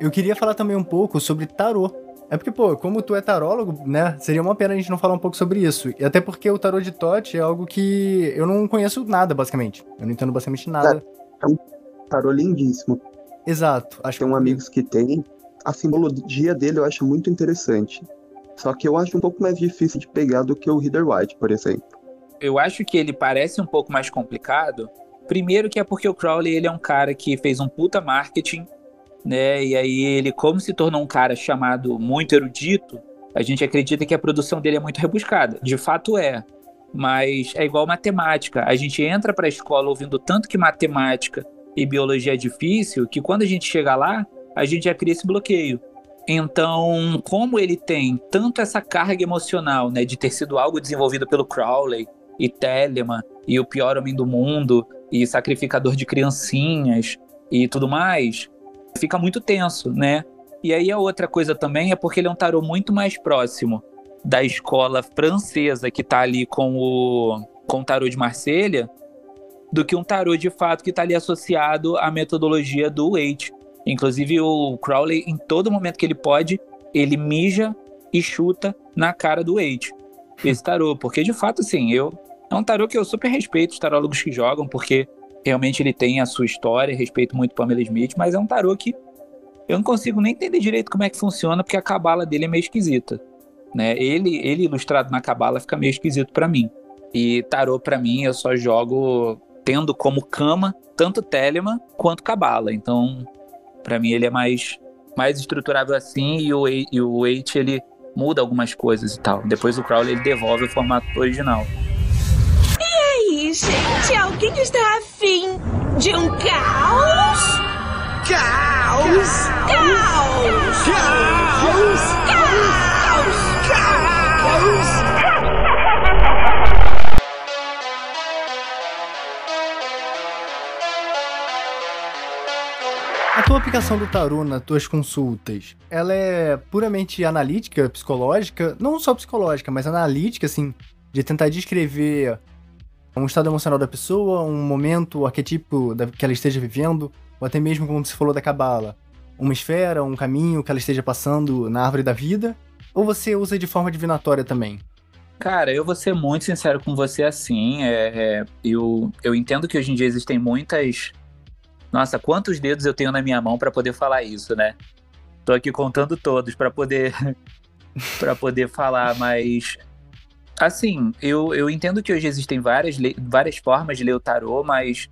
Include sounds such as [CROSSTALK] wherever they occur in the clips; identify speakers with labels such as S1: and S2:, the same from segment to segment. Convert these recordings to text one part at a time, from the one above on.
S1: eu queria falar também um pouco sobre tarô. É porque, pô, como tu é tarólogo, né? Seria uma pena a gente não falar um pouco sobre isso. E até porque o tarô de Tote é algo que eu não conheço nada, basicamente. Eu não entendo basicamente nada.
S2: É, é um tarô lindíssimo.
S1: Exato. Acho
S2: tem um amigos que tem. A simbologia dele eu acho muito interessante. Só que eu acho um pouco mais difícil de pegar do que o Reader White, por exemplo.
S3: Eu acho que ele parece um pouco mais complicado. Primeiro que é porque o Crowley ele é um cara que fez um puta marketing, né? E aí ele, como se tornou um cara chamado muito erudito, a gente acredita que a produção dele é muito rebuscada. De fato é. Mas é igual matemática. A gente entra para a escola ouvindo tanto que matemática e biologia é difícil, que quando a gente chega lá, a gente já cria esse bloqueio. Então, como ele tem tanto essa carga emocional, né, de ter sido algo desenvolvido pelo Crowley e Telemann e o pior homem do mundo e sacrificador de criancinhas e tudo mais, fica muito tenso, né? E aí a outra coisa também é porque ele é um tarô muito mais próximo da escola francesa que tá ali com o com o tarô de Marselha do que um tarô de fato que está ali associado à metodologia do Waite, Inclusive, o Crowley, em todo momento que ele pode, ele mija e chuta na cara do Wade. Esse tarô. Porque, de fato, assim, eu. É um tarô que eu super respeito os tarólogos que jogam, porque realmente ele tem a sua história, respeito muito Pamela Smith, mas é um tarô que eu não consigo nem entender direito como é que funciona, porque a cabala dele é meio esquisita. Né? Ele, ele ilustrado na cabala fica meio esquisito para mim. E tarô para mim eu só jogo tendo como cama tanto Telemann quanto cabala. Então para mim ele é mais mais estruturável assim e o e o Wait ele muda algumas coisas e tal. Depois o Crowley ele devolve o formato original.
S4: E aí, gente, alguém está de um caos?
S5: Caos!
S4: Caos!
S5: Caos!
S4: Caos! Caos! Caos!
S1: A tua aplicação do tarô nas tuas consultas, ela é puramente analítica, psicológica, não só psicológica, mas analítica, assim, de tentar descrever um estado emocional da pessoa, um momento arquetípico que ela esteja vivendo, ou até mesmo, como você falou da cabala, uma esfera, um caminho que ela esteja passando na árvore da vida, ou você usa de forma divinatória também?
S3: Cara, eu vou ser muito sincero com você assim. É, é, eu, eu entendo que hoje em dia existem muitas nossa, quantos dedos eu tenho na minha mão para poder falar isso, né? Tô aqui contando todos para poder [LAUGHS] para poder falar, mas assim, eu, eu entendo que hoje existem várias, várias formas de ler o tarô, mas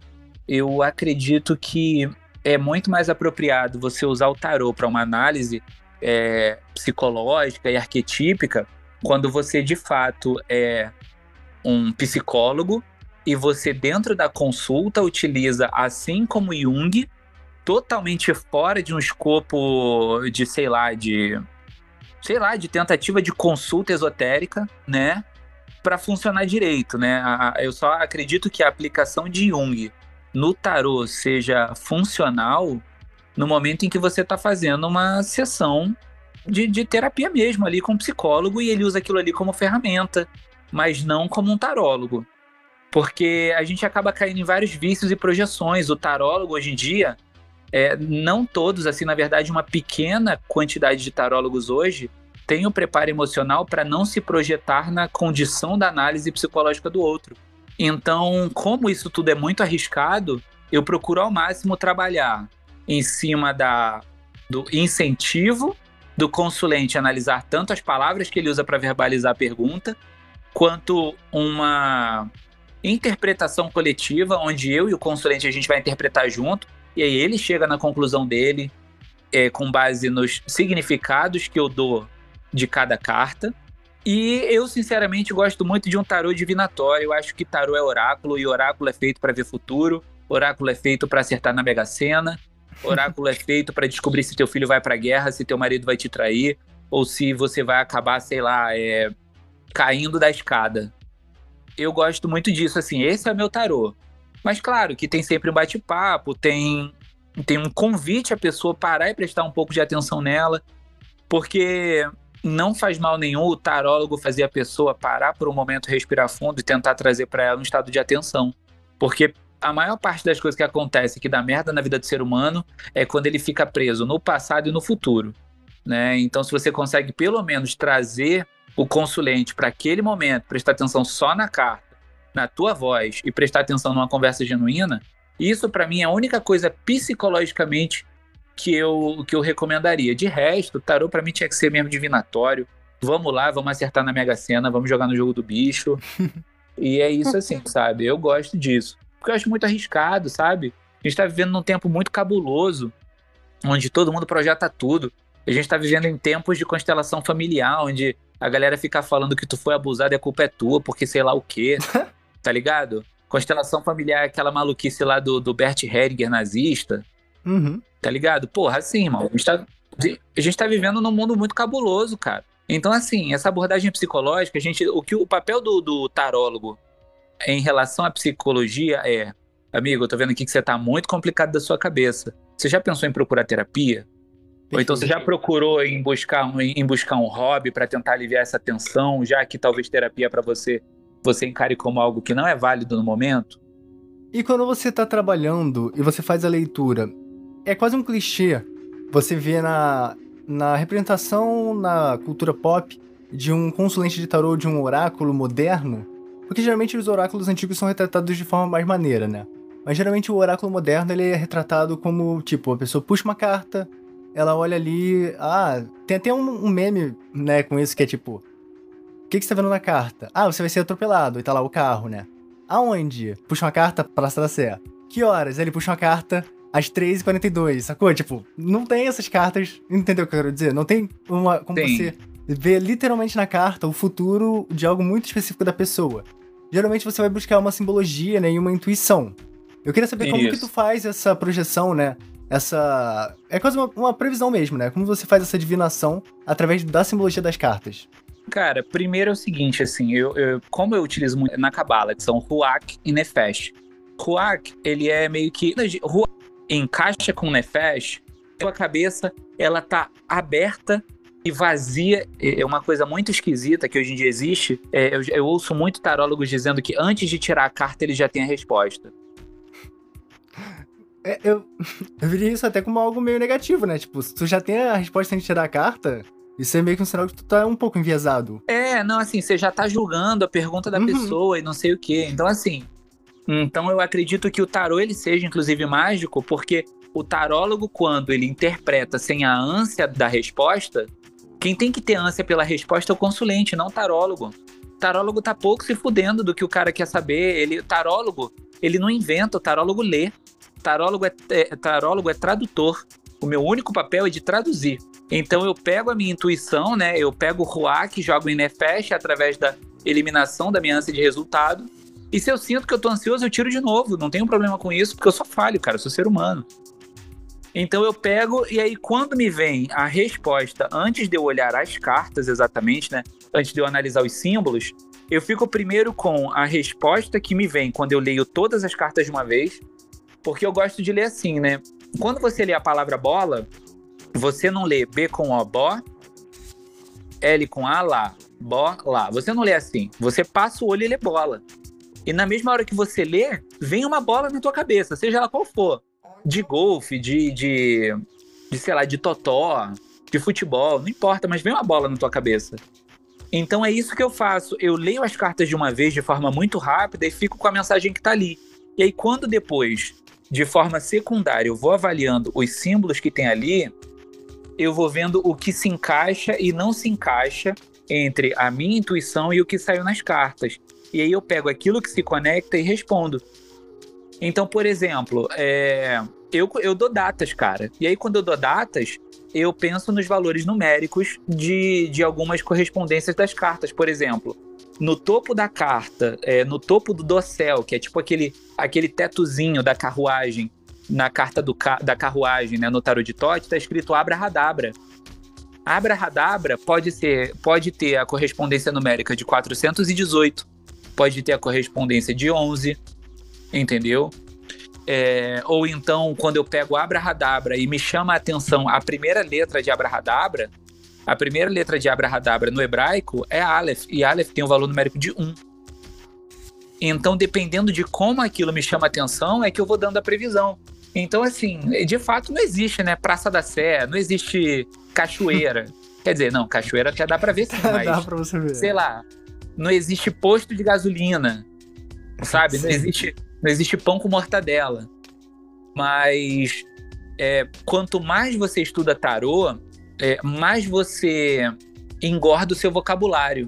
S3: eu acredito que é muito mais apropriado você usar o tarô para uma análise é, psicológica e arquetípica quando você de fato é um psicólogo e você, dentro da consulta, utiliza, assim como Jung, totalmente fora de um escopo de, sei lá, de. sei lá, de tentativa de consulta esotérica, né? Para funcionar direito, né? Eu só acredito que a aplicação de Jung no tarô seja funcional no momento em que você está fazendo uma sessão de, de, terapia mesmo ali com psicólogo e ele usa aquilo ali como ferramenta, mas não como um tarólogo. Porque a gente acaba caindo em vários vícios e projeções. O tarólogo hoje em dia, é, não todos, assim, na verdade, uma pequena quantidade de tarólogos hoje tem o preparo emocional para não se projetar na condição da análise psicológica do outro. Então, como isso tudo é muito arriscado, eu procuro ao máximo trabalhar em cima da, do incentivo do consulente analisar tanto as palavras que ele usa para verbalizar a pergunta, quanto uma interpretação coletiva, onde eu e o consulente a gente vai interpretar junto, e aí ele chega na conclusão dele é, com base nos significados que eu dou de cada carta. E eu, sinceramente, gosto muito de um tarô divinatório. Eu acho que tarô é oráculo, e oráculo é feito para ver futuro, oráculo é feito para acertar na Mega Sena, oráculo é [LAUGHS] feito para descobrir se teu filho vai para a guerra, se teu marido vai te trair, ou se você vai acabar, sei lá, é, caindo da escada eu gosto muito disso, assim, esse é meu tarô. Mas claro que tem sempre um bate-papo, tem, tem um convite a pessoa parar e prestar um pouco de atenção nela, porque não faz mal nenhum o tarólogo fazer a pessoa parar por um momento, respirar fundo e tentar trazer para ela um estado de atenção. Porque a maior parte das coisas que acontece que dá merda na vida do ser humano é quando ele fica preso no passado e no futuro. Né? Então, se você consegue pelo menos trazer o consulente para aquele momento, prestar atenção só na carta, na tua voz e prestar atenção numa conversa genuína, isso para mim é a única coisa psicologicamente que eu, que eu recomendaria. De resto, tarô para mim tinha que ser mesmo divinatório. Vamos lá, vamos acertar na Mega Sena, vamos jogar no jogo do bicho. [LAUGHS] e é isso assim, sabe? Eu gosto disso. Porque eu acho muito arriscado, sabe? A gente tá vivendo num tempo muito cabuloso, onde todo mundo projeta tudo. A gente tá vivendo em tempos de constelação familiar, onde a galera fica falando que tu foi abusado e a culpa é tua, porque sei lá o quê. [LAUGHS] tá ligado? Constelação familiar, aquela maluquice lá do, do Bert Hellinger nazista.
S1: Uhum.
S3: Tá ligado? Porra, assim, irmão, a gente, tá, a gente tá vivendo num mundo muito cabuloso, cara. Então, assim, essa abordagem psicológica, a gente, o que o papel do, do tarólogo em relação à psicologia é, amigo, eu tô vendo aqui que você tá muito complicado da sua cabeça. Você já pensou em procurar terapia? Ou então você já procurou em buscar um, em buscar um hobby para tentar aliviar essa tensão, já que talvez terapia para você você encare como algo que não é válido no momento?
S1: E quando você tá trabalhando e você faz a leitura, é quase um clichê você vê na, na representação na cultura pop de um consulente de tarô de um oráculo moderno, porque geralmente os oráculos antigos são retratados de forma mais maneira, né? Mas geralmente o oráculo moderno ele é retratado como, tipo, a pessoa puxa uma carta, ela olha ali, ah, tem até um, um meme, né, com isso que é tipo, o que, que você tá vendo na carta? Ah, você vai ser atropelado, e tá lá o carro, né? Aonde? Puxa uma carta, Praça da Sé. Que horas? Ele puxa uma carta, às 3h42, sacou? Tipo, não tem essas cartas, entendeu o que eu quero dizer? Não tem uma. Como
S3: Tem.
S1: você vê literalmente na carta o futuro de algo muito específico da pessoa. Geralmente você vai buscar uma simbologia, né? E uma intuição. Eu queria saber como que
S3: Isso.
S1: tu faz essa projeção, né? Essa. É quase uma, uma previsão mesmo, né? Como você faz essa divinação através da simbologia das cartas.
S3: Cara, primeiro é o seguinte, assim, eu, eu- como eu utilizo muito na Cabala, que são Ruach e Nefesh. Ruach, ele é meio que. Ruach encaixa com Nefesh, sua cabeça, ela tá aberta e vazia. É uma coisa muito esquisita que hoje em dia existe. É, eu, eu ouço muito tarólogos dizendo que antes de tirar a carta, ele já tem a resposta.
S1: É, eu, [LAUGHS] eu veria isso até como algo meio negativo, né? Tipo, se tu já tem a resposta sem tirar a carta, isso é meio que um sinal que tu tá um pouco enviesado.
S3: É, não, assim, você já tá julgando a pergunta da
S1: Uhum.
S3: pessoa e não sei o quê. Então, assim, então eu acredito que o tarô ele seja, inclusive, mágico, porque o tarólogo, quando ele interpreta sem a ânsia da resposta, quem tem que ter ânsia pela resposta é o consulente, não o tarólogo. O tarólogo tá pouco se fudendo do que o cara quer saber. Ele, o tarólogo, ele não inventa, o tarólogo lê. O tarólogo é, é, tarólogo é tradutor. O meu único papel é de traduzir. Então eu pego a minha intuição, né? Eu pego o Ruach, jogo em Nefesh através da eliminação da minha ânsia de resultado. E se eu sinto que eu tô ansioso, eu tiro de novo. Não tenho problema com isso, porque eu só falho, cara. Eu sou ser humano. Então eu pego, e aí quando me vem a resposta, antes de eu olhar as cartas exatamente, né? Antes de eu analisar os símbolos, eu fico primeiro com a resposta que me vem quando eu leio todas as cartas de uma vez. Porque eu gosto de ler assim, né? Quando você lê a palavra bola, você não lê B com O, bó, L com A, lá, bó, lá. Você não lê assim. Você passa o olho e lê bola. E na mesma hora que você lê, vem uma bola na tua cabeça, seja ela qual for. De golfe, de, de, de sei lá, de totó, de futebol, não importa, mas vem uma bola na tua cabeça. Então é isso que eu faço. Eu leio as cartas de uma vez de forma muito rápida e fico com a mensagem que tá ali. E aí, quando depois, de forma secundária, eu vou avaliando os símbolos que tem ali, eu vou vendo o que se encaixa e não se encaixa entre a minha intuição e o que saiu nas cartas. E aí eu pego aquilo que se conecta e respondo. Então, por exemplo, é, eu, eu dou datas, cara. E aí, quando eu dou datas, eu penso nos valores numéricos de, de algumas correspondências das cartas. Por exemplo, no topo da carta, é, no topo do dossel, que é tipo aquele, aquele tetozinho da carruagem, na carta do, da carruagem, né, no tarot de Tote, tá escrito Abrahadabra. Abrahadabra pode, ser, pode ter a correspondência numérica de 418, pode ter a correspondência de 11, entendeu? É, ou então, quando eu pego Abrahadabra e me chama a atenção a primeira letra de Abrahadabra, a primeira letra de Abrahadabra no hebraico é Aleph, e Aleph tem um valor numérico de 1. Então, dependendo de como aquilo me chama atenção, é que eu vou dando a previsão. Então, assim, de fato não existe, né? Praça da Sé, não existe cachoeira. [LAUGHS] Quer dizer, não, cachoeira até dá pra ver sim, [LAUGHS] mas.
S1: Dá pra você ver.
S3: Sei lá, não existe posto de gasolina, sabe? Não existe, não existe pão com mortadela. Mas é, quanto mais você estuda tarô, é, mais você engorda o seu vocabulário.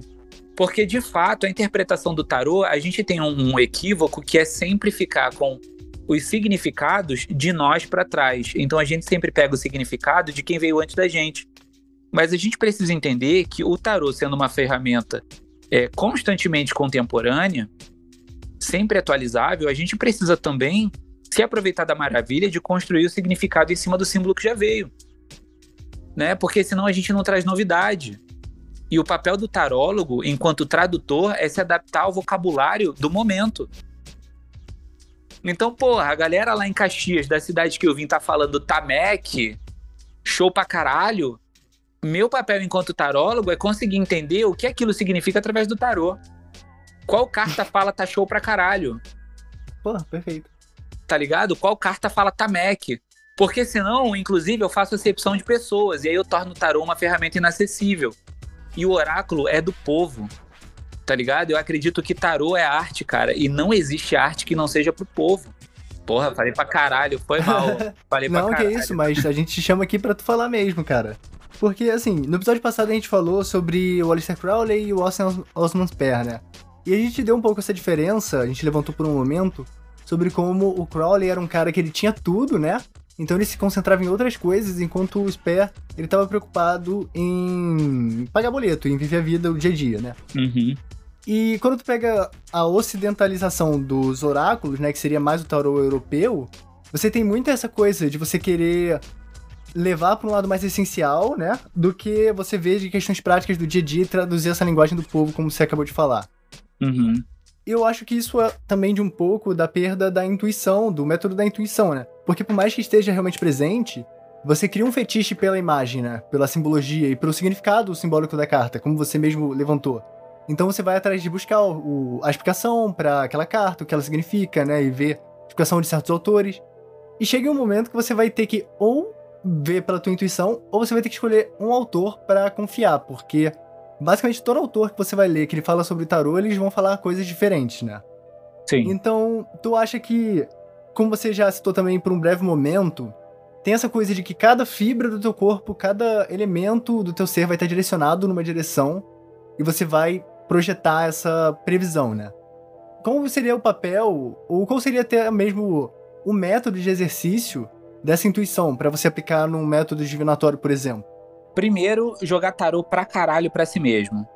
S3: Porque, de fato, a interpretação do tarô, a gente tem um, um equívoco que é sempre ficar com os significados de nós para trás. Então, a gente sempre pega o significado de quem veio antes da gente. Mas a gente precisa entender que o tarô, sendo uma ferramenta é, constantemente contemporânea, sempre atualizável, a gente precisa também se aproveitar da maravilha de construir o significado em cima do símbolo que já veio. Né? Porque senão a gente não traz novidade. E o papel do tarólogo, enquanto tradutor, é se adaptar ao vocabulário do momento. Então, porra, a galera lá em Caxias, da cidade que eu vim, tá falando Tamec, show pra caralho. Meu papel enquanto tarólogo é conseguir entender o que aquilo significa através do tarô. Qual carta [LAUGHS] fala tá show pra caralho?
S1: Pô, perfeito.
S3: tá ligado? Qual carta fala Tamec? Porque senão, inclusive, eu faço acepção de pessoas e aí eu torno o tarô uma ferramenta inacessível. E o oráculo é do povo, tá ligado? Eu acredito que tarô é arte, cara, e não existe arte que não seja pro povo. Porra, falei pra caralho, foi mal. [LAUGHS] Falei pra
S1: Não, que
S3: caralho.
S1: isso, mas a gente te chama aqui pra tu falar mesmo, cara. Porque, assim, no episódio passado a gente falou sobre o Aleister Crowley e o Osman Osman Spare, né? E a gente deu um pouco essa diferença, a gente levantou por um momento, sobre como o Crowley era um cara que ele tinha tudo, né? Então ele se concentrava em outras coisas, enquanto o Spare, ele tava preocupado em pagar boleto, em viver a vida, o dia a dia, né?
S3: Uhum.
S1: E quando tu pega a ocidentalização dos oráculos, né, que seria mais o tarô europeu, você tem muito essa coisa de você querer levar para um lado mais essencial, né, do que você vê de questões práticas do dia a dia e traduzir essa linguagem do povo, como você acabou de falar.
S3: Uhum.
S1: Eu acho que isso é também de um pouco da perda da intuição, do método da intuição, né? Porque por mais que esteja realmente presente, você cria um fetiche pela imagem, né? Pela simbologia e pelo significado simbólico da carta, como você mesmo levantou. Então você vai atrás de buscar o- a explicação para aquela carta, o que ela significa, né? E ver a explicação de certos autores. E chega um momento que você vai ter que ou ver pela tua intuição, ou você vai ter que escolher um autor para confiar, porque basicamente todo autor que você vai ler que ele fala sobre tarô, eles vão falar coisas diferentes, né?
S3: Sim.
S1: Então, tu acha que, como você já citou também por um breve momento, tem essa coisa de que cada fibra do teu corpo, cada elemento do teu ser vai estar direcionado numa direção e você vai projetar essa previsão, né? Como seria o papel, ou qual seria até mesmo o método de exercício dessa intuição para você aplicar num método divinatório, por exemplo?
S3: Primeiro, jogar tarô pra caralho pra si mesmo.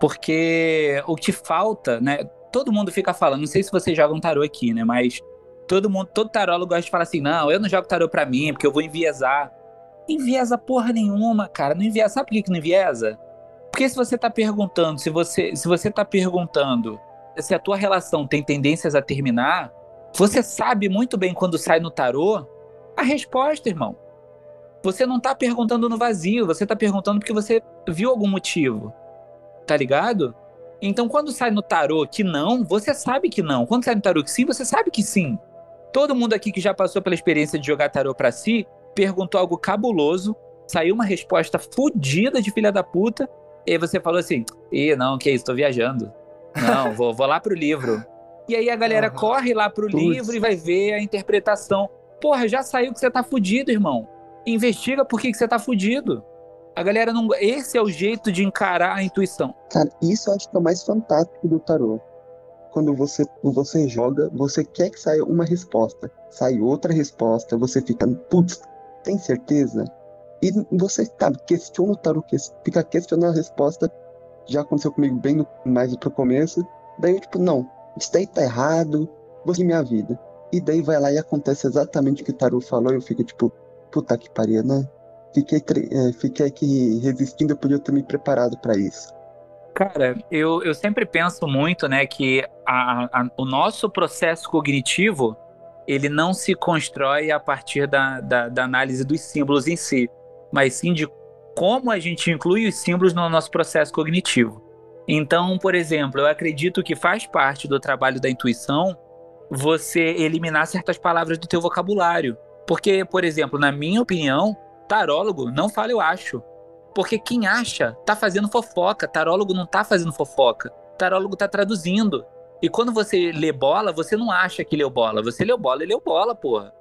S3: Porque o que falta, né? Todo mundo fica falando, não sei se vocês jogam tarô aqui, né? Mas todo mundo, todo tarólogo gosta de falar assim: não, eu não jogo tarô pra mim, porque eu vou enviesar. Enviesa porra nenhuma, cara. Não enviesa. Sabe por que, que não enviesa? Porque se você tá perguntando, se você, se você tá perguntando se a tua relação tem tendências a terminar, você sabe muito bem quando sai no tarô a resposta, irmão. Você não tá perguntando no vazio, você tá perguntando porque você viu algum motivo. Tá ligado? Então quando sai no tarô que não, você sabe que não. Quando sai no tarô que sim, você sabe que sim. Todo mundo aqui que já passou pela experiência de jogar tarô pra si, perguntou algo cabuloso, saiu uma resposta fodida de filha da puta, e aí você falou assim: "Ih, não, que isso, tô viajando. Não, vou, vou lá pro livro". E aí a galera
S1: Aham.
S3: corre lá pro
S2: Putz.
S3: livro e vai ver a interpretação. Porra, já saiu que você tá fudido, irmão. Investiga por que, que você tá fudido. A galera não. Esse é o jeito de encarar a intuição.
S2: Cara, isso eu acho que é o mais fantástico do tarô. Quando você, você joga, você quer que saia uma resposta. Sai outra resposta, você fica, putz, tem certeza? E você, sabe, questiona o tarô, fica questionando a resposta. Já aconteceu comigo bem no, mais pro começo. Daí eu, tipo, não, isso daí tá errado, vou seguir minha vida. E daí vai lá e acontece exatamente o que o tarô falou, eu fico, tipo, puta que pariu, né? Fiquei, eh, fiquei aqui resistindo, eu podia ter me preparado pra isso.
S3: Cara, eu, eu sempre penso muito, né, que a- a- o nosso processo cognitivo ele não se constrói a partir da, da, da análise dos símbolos em si, mas sim de como a gente inclui os símbolos no nosso processo cognitivo. Então, por exemplo, eu acredito que faz parte do trabalho da intuição você eliminar certas palavras do teu vocabulário. Porque, por exemplo, na minha opinião, tarólogo não fala eu acho. Porque quem acha tá fazendo fofoca, tarólogo não tá fazendo fofoca. Tarólogo tá traduzindo. E quando você lê bola, você não acha que leu bola, você leu bola e leu bola, porra.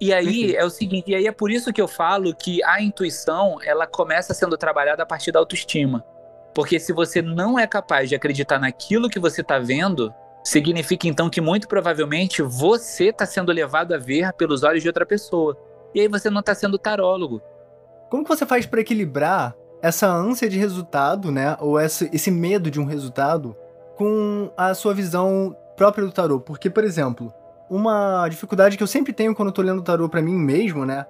S3: E aí é o seguinte, e aí é por isso que eu falo que a intuição, ela começa sendo trabalhada a partir da autoestima. Porque se você não é capaz de acreditar naquilo que você está vendo, significa então que muito provavelmente você está sendo levado a ver pelos olhos de outra pessoa. E aí você não está sendo tarólogo.
S1: Como que você faz para equilibrar essa ânsia de resultado, né? Ou essa, esse medo de um resultado com a sua visão própria do tarô? Porque, por exemplo, uma dificuldade que eu sempre tenho quando eu tô lendo tarô para mim mesmo, né?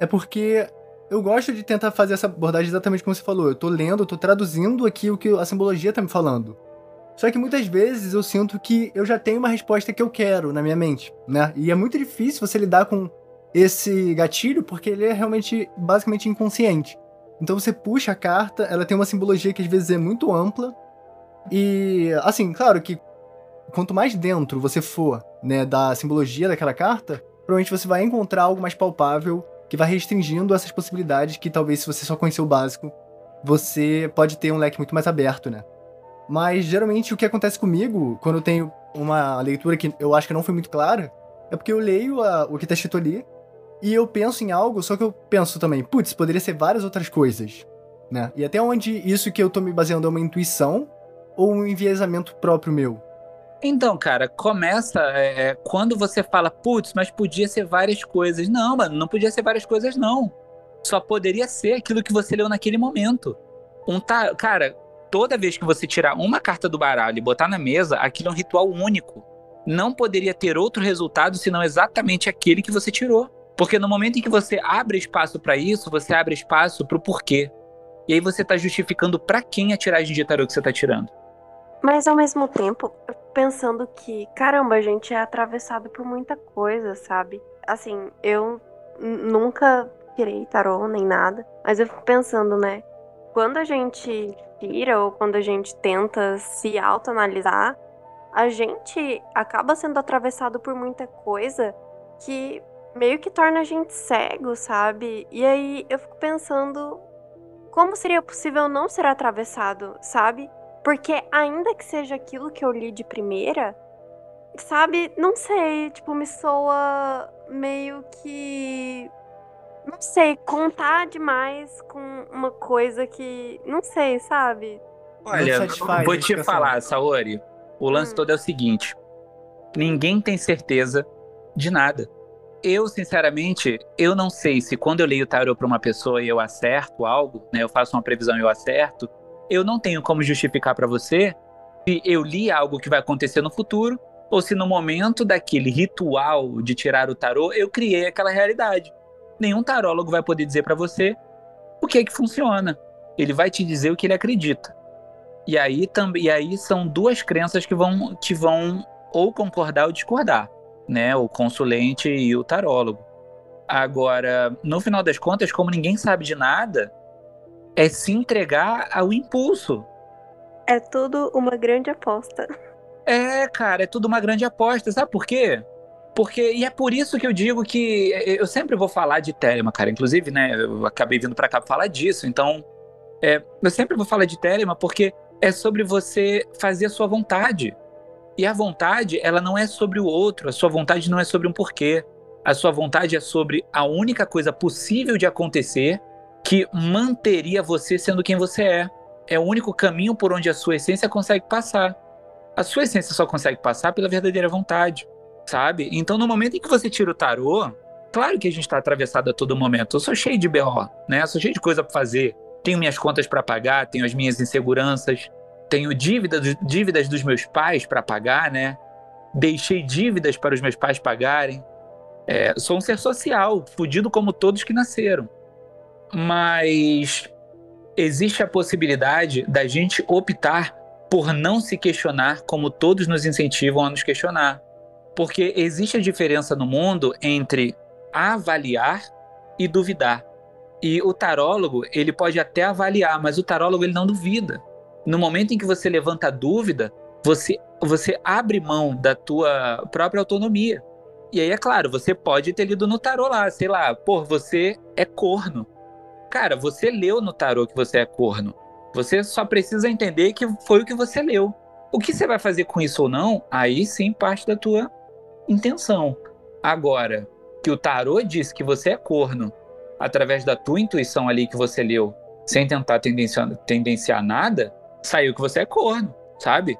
S1: É porque eu gosto de tentar fazer essa abordagem exatamente como você falou. Eu tô lendo, eu traduzindo aqui o que a simbologia tá me falando. Só que muitas vezes eu sinto que eu já tenho uma resposta que eu quero na minha mente, né? E é muito difícil você lidar com esse gatilho porque ele é realmente basicamente inconsciente. Então você puxa a carta, ela tem uma simbologia que às vezes é muito ampla. E assim, claro que quanto mais dentro você for, né, da simbologia daquela carta, provavelmente você vai encontrar algo mais palpável que vai restringindo essas possibilidades que talvez se você só conhecer o básico, você pode ter um leque muito mais aberto, né? Mas geralmente o que acontece comigo quando eu tenho uma leitura que eu acho que não foi muito clara, é porque eu leio a, o que tá escrito ali e eu penso em algo, só que eu penso também, putz, poderia ser várias outras coisas, né? E até onde isso que eu tô me baseando é uma intuição ou um enviesamento próprio meu?
S3: Então, cara, começa é, é, quando você fala, putz, mas podia ser várias coisas. Não, mano, não podia ser várias coisas, não. Só poderia ser aquilo que você leu naquele momento. Um cara, toda vez que você tirar uma carta do baralho e botar na mesa, aquilo é um ritual único. Não poderia ter outro resultado senão exatamente aquele que você tirou. Porque no momento em que você abre espaço para isso, você abre espaço para o porquê. E aí você tá justificando para quem a tiragem de tarô que você tá tirando.
S6: Mas ao mesmo tempo, pensando que, caramba, a gente é atravessado por muita coisa, sabe? Assim, eu nunca tirei tarô nem nada, mas eu fico pensando, né? Quando a gente tira ou quando a gente tenta se autoanalisar, a gente acaba sendo atravessado por muita coisa que meio que torna a gente cego, sabe? E aí eu fico pensando como seria possível não ser atravessado, sabe? Porque ainda que seja aquilo que eu li de primeira, sabe, não sei, tipo, me soa meio que. Não sei, contar demais com uma coisa que. Não sei, sabe?
S3: Olha, vou te falar, Saori. O lance hum. todo é o seguinte: ninguém tem certeza de nada. Eu, sinceramente, eu não sei se quando eu leio o tarot para uma pessoa e eu acerto algo, né? Eu faço uma previsão e eu acerto eu não tenho como justificar para você se eu li algo que vai acontecer no futuro ou se no momento daquele ritual de tirar o tarô eu criei aquela realidade. Nenhum tarólogo vai poder dizer para você o que é que funciona. Ele vai te dizer o que ele acredita. E aí também, e aí são duas crenças que vão que vão ou concordar ou discordar, né? O consulente e o tarólogo. Agora, no final das contas, como ninguém sabe de nada, é se entregar ao impulso.
S6: É tudo uma grande aposta.
S3: É, cara, é tudo uma grande aposta. Sabe por quê? Porque, e é por isso que eu digo que eu sempre vou falar de Telema, cara. Inclusive, né, eu acabei vindo para cá pra falar disso. Então, é, eu sempre vou falar de Telema porque é sobre você fazer a sua vontade. E a vontade, ela não é sobre o outro. A sua vontade não é sobre um porquê. A sua vontade é sobre a única coisa possível de acontecer que manteria você sendo quem você é. É o único caminho por onde a sua essência consegue passar. A sua essência só consegue passar pela verdadeira vontade, sabe? Então, no momento em que você tira o tarô, claro que a gente está atravessado a todo momento. Eu sou cheio de BO, né? Eu sou cheio de coisa para fazer. Tenho minhas contas para pagar, tenho as minhas inseguranças, tenho dívidas, dívidas dos meus pais para pagar, né? Deixei dívidas para os meus pais pagarem. É, sou um ser social, fudido como todos que nasceram mas existe a possibilidade da gente optar por não se questionar como todos nos incentivam a nos questionar. Porque existe a diferença no mundo entre avaliar e duvidar. E o tarólogo, ele pode até avaliar, mas o tarólogo ele não duvida. No momento em que você levanta a dúvida, você, você abre mão da tua própria autonomia. E aí, é claro, você pode ter lido no tarô lá, sei lá, pô, você é corno. Cara, você leu no tarô que você é corno. Você só precisa entender que foi o que você leu. O que você vai fazer com isso ou não, aí sim parte da tua intenção. Agora, que o tarô diz que você é corno, através da tua intuição ali que você leu, sem tentar tendenciar, tendenciar nada, saiu que você é corno, sabe?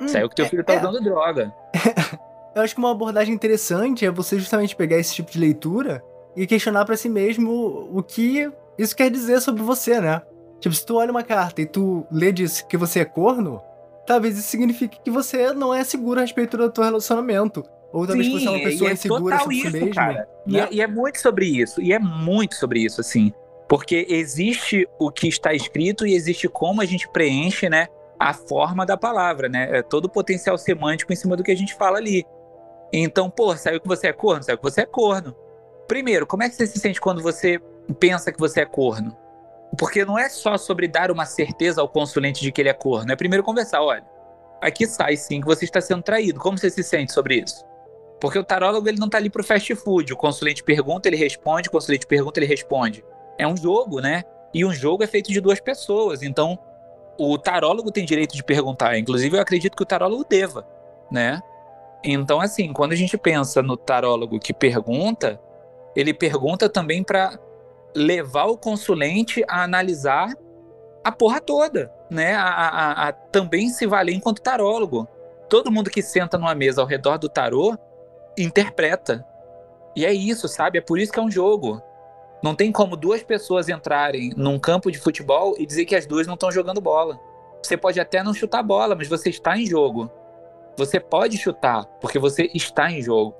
S3: Hum, saiu que teu é, filho tá é, usando droga. [LAUGHS]
S1: Eu acho que uma abordagem interessante é você justamente pegar esse tipo de leitura e questionar para si mesmo o que isso quer dizer sobre você, né? Tipo, se tu olha uma carta e tu lê disso que você é corno, talvez isso signifique que você não é seguro a respeito do teu relacionamento. Ou talvez Sim, você é uma pessoa é sobre isso, si. Cara.
S3: Né? E, é, e é muito sobre isso. E é muito sobre isso, assim. Porque existe o que está escrito e existe como a gente preenche, né? A forma da palavra, né? É todo o potencial semântico em cima do que a gente fala ali. Então, pô, saiu que você é corno? Saiu que você é corno. Primeiro, como é que você se sente quando você pensa que você é corno? Porque não é só sobre dar uma certeza ao consulente de que ele é corno. É primeiro conversar, olha, aqui sai sim que você está sendo traído. Como você se sente sobre isso? Porque o tarólogo ele não está ali para o fast food. O consulente pergunta, ele responde. O consulente pergunta, ele responde. É um jogo, né? E um jogo é feito de duas pessoas. Então, o tarólogo tem direito de perguntar. Inclusive, eu acredito que o tarólogo deva, né? Então, assim, quando a gente pensa no tarólogo que pergunta, ele pergunta também para levar o consulente a analisar a porra toda, né? A, a, a, também se valer enquanto tarólogo. Todo mundo que senta numa mesa ao redor do tarô interpreta. E é isso, sabe? É por isso que é um jogo. Não tem como duas pessoas entrarem num campo de futebol e dizer que as duas não estão jogando bola. Você pode até não chutar bola, mas você está em jogo. Você pode chutar, porque você está em jogo.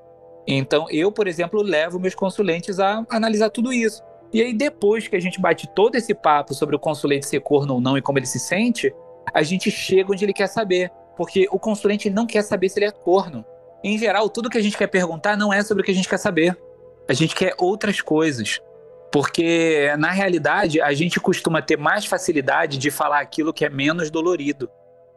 S3: Então, eu, por exemplo, levo meus consulentes a analisar tudo isso. E aí, depois que a gente bate todo esse papo sobre o consulente ser corno ou não e como ele se sente, a gente chega onde ele quer saber. Porque o consulente não quer saber se ele é corno. Em geral, tudo que a gente quer perguntar não é sobre o que a gente quer saber. A gente quer outras coisas. Porque, na realidade, a gente costuma ter mais facilidade de falar aquilo que é menos dolorido.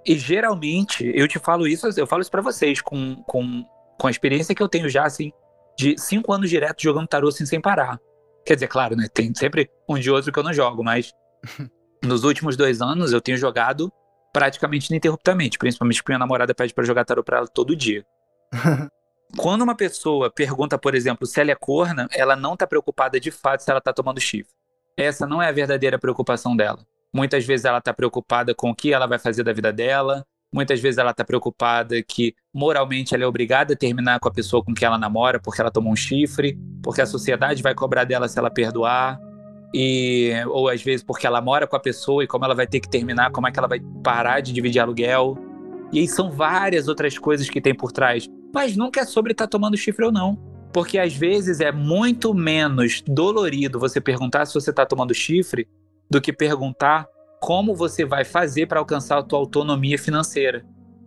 S3: E geralmente, eu te falo isso, eu falo isso para vocês, com, com, com a experiência que eu tenho já, assim, de cinco anos direto jogando tarô assim, sem parar. Quer dizer, claro, né? Tem sempre um de outro que eu não jogo, mas [LAUGHS] nos últimos dois anos eu tenho jogado praticamente ininterruptamente, principalmente porque minha namorada pede para jogar tarô pra ela todo dia. Quando uma pessoa pergunta, por exemplo, se ela é corna, ela não tá preocupada de fato se ela tá tomando chifre. Essa não é a verdadeira preocupação dela. Muitas vezes ela tá preocupada com o que ela vai fazer da vida dela, Muitas vezes ela tá preocupada que moralmente ela é obrigada a terminar com a pessoa com quem ela namora porque ela tomou um chifre, porque a sociedade vai cobrar dela se ela perdoar, e ou às vezes porque ela mora com a pessoa e como ela vai ter que terminar, como é que ela vai parar de dividir aluguel. E aí são várias outras coisas que tem por trás. Mas nunca é sobre estar tá tomando chifre ou não. Porque às vezes é muito menos dolorido você perguntar se você está tomando chifre do que perguntar como você vai fazer para alcançar a tua autonomia financeira.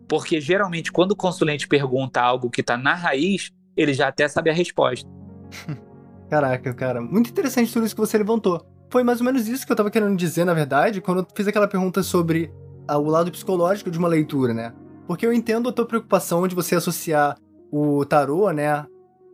S3: Porque geralmente quando o consulente pergunta algo que está na raiz, ele já até sabe a resposta. [LAUGHS]
S1: Caraca, cara, muito interessante tudo isso que você levantou. Foi mais ou menos isso que eu estava querendo dizer, na verdade, quando eu fiz aquela pergunta sobre ah, o lado psicológico de uma leitura, né? Porque eu entendo a tua preocupação de você associar o tarô, né,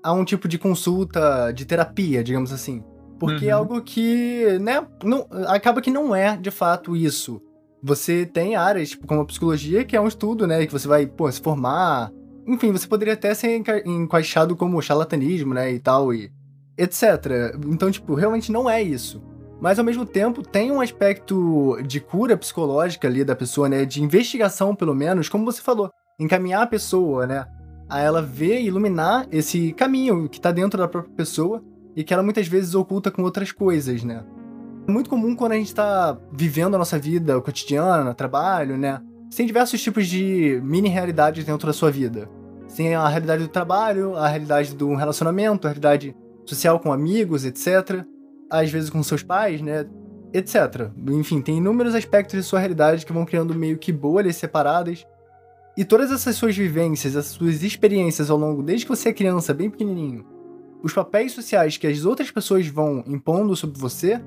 S1: a um tipo de consulta de terapia, digamos assim. Porque é uhum. é algo que, né, não, acaba que não é de fato isso. Você tem áreas, tipo, como a psicologia, que é um estudo, né, que você vai, pô, se formar. Enfim, você poderia até ser encaixado como charlatanismo, né, e tal, e etc. Então, tipo, realmente não é isso. Mas ao mesmo tempo tem um aspecto de cura psicológica ali da pessoa, né, de investigação pelo menos, como você falou, encaminhar a pessoa, né, a ela ver e iluminar esse caminho que tá dentro da própria pessoa e que ela muitas vezes oculta com outras coisas, né? É muito comum quando a gente tá vivendo a nossa vida cotidiana, trabalho, né? Tem diversos tipos de mini realidades dentro da sua vida. Tem a realidade do trabalho, a realidade do relacionamento, a realidade social com amigos, etc. Às vezes com seus pais, né? Etc. Enfim, tem inúmeros aspectos de sua realidade que vão criando meio que bolhas separadas. E todas essas suas vivências, essas suas experiências ao longo, desde que você é criança, bem pequenininho, os papéis sociais que as outras pessoas vão impondo sobre você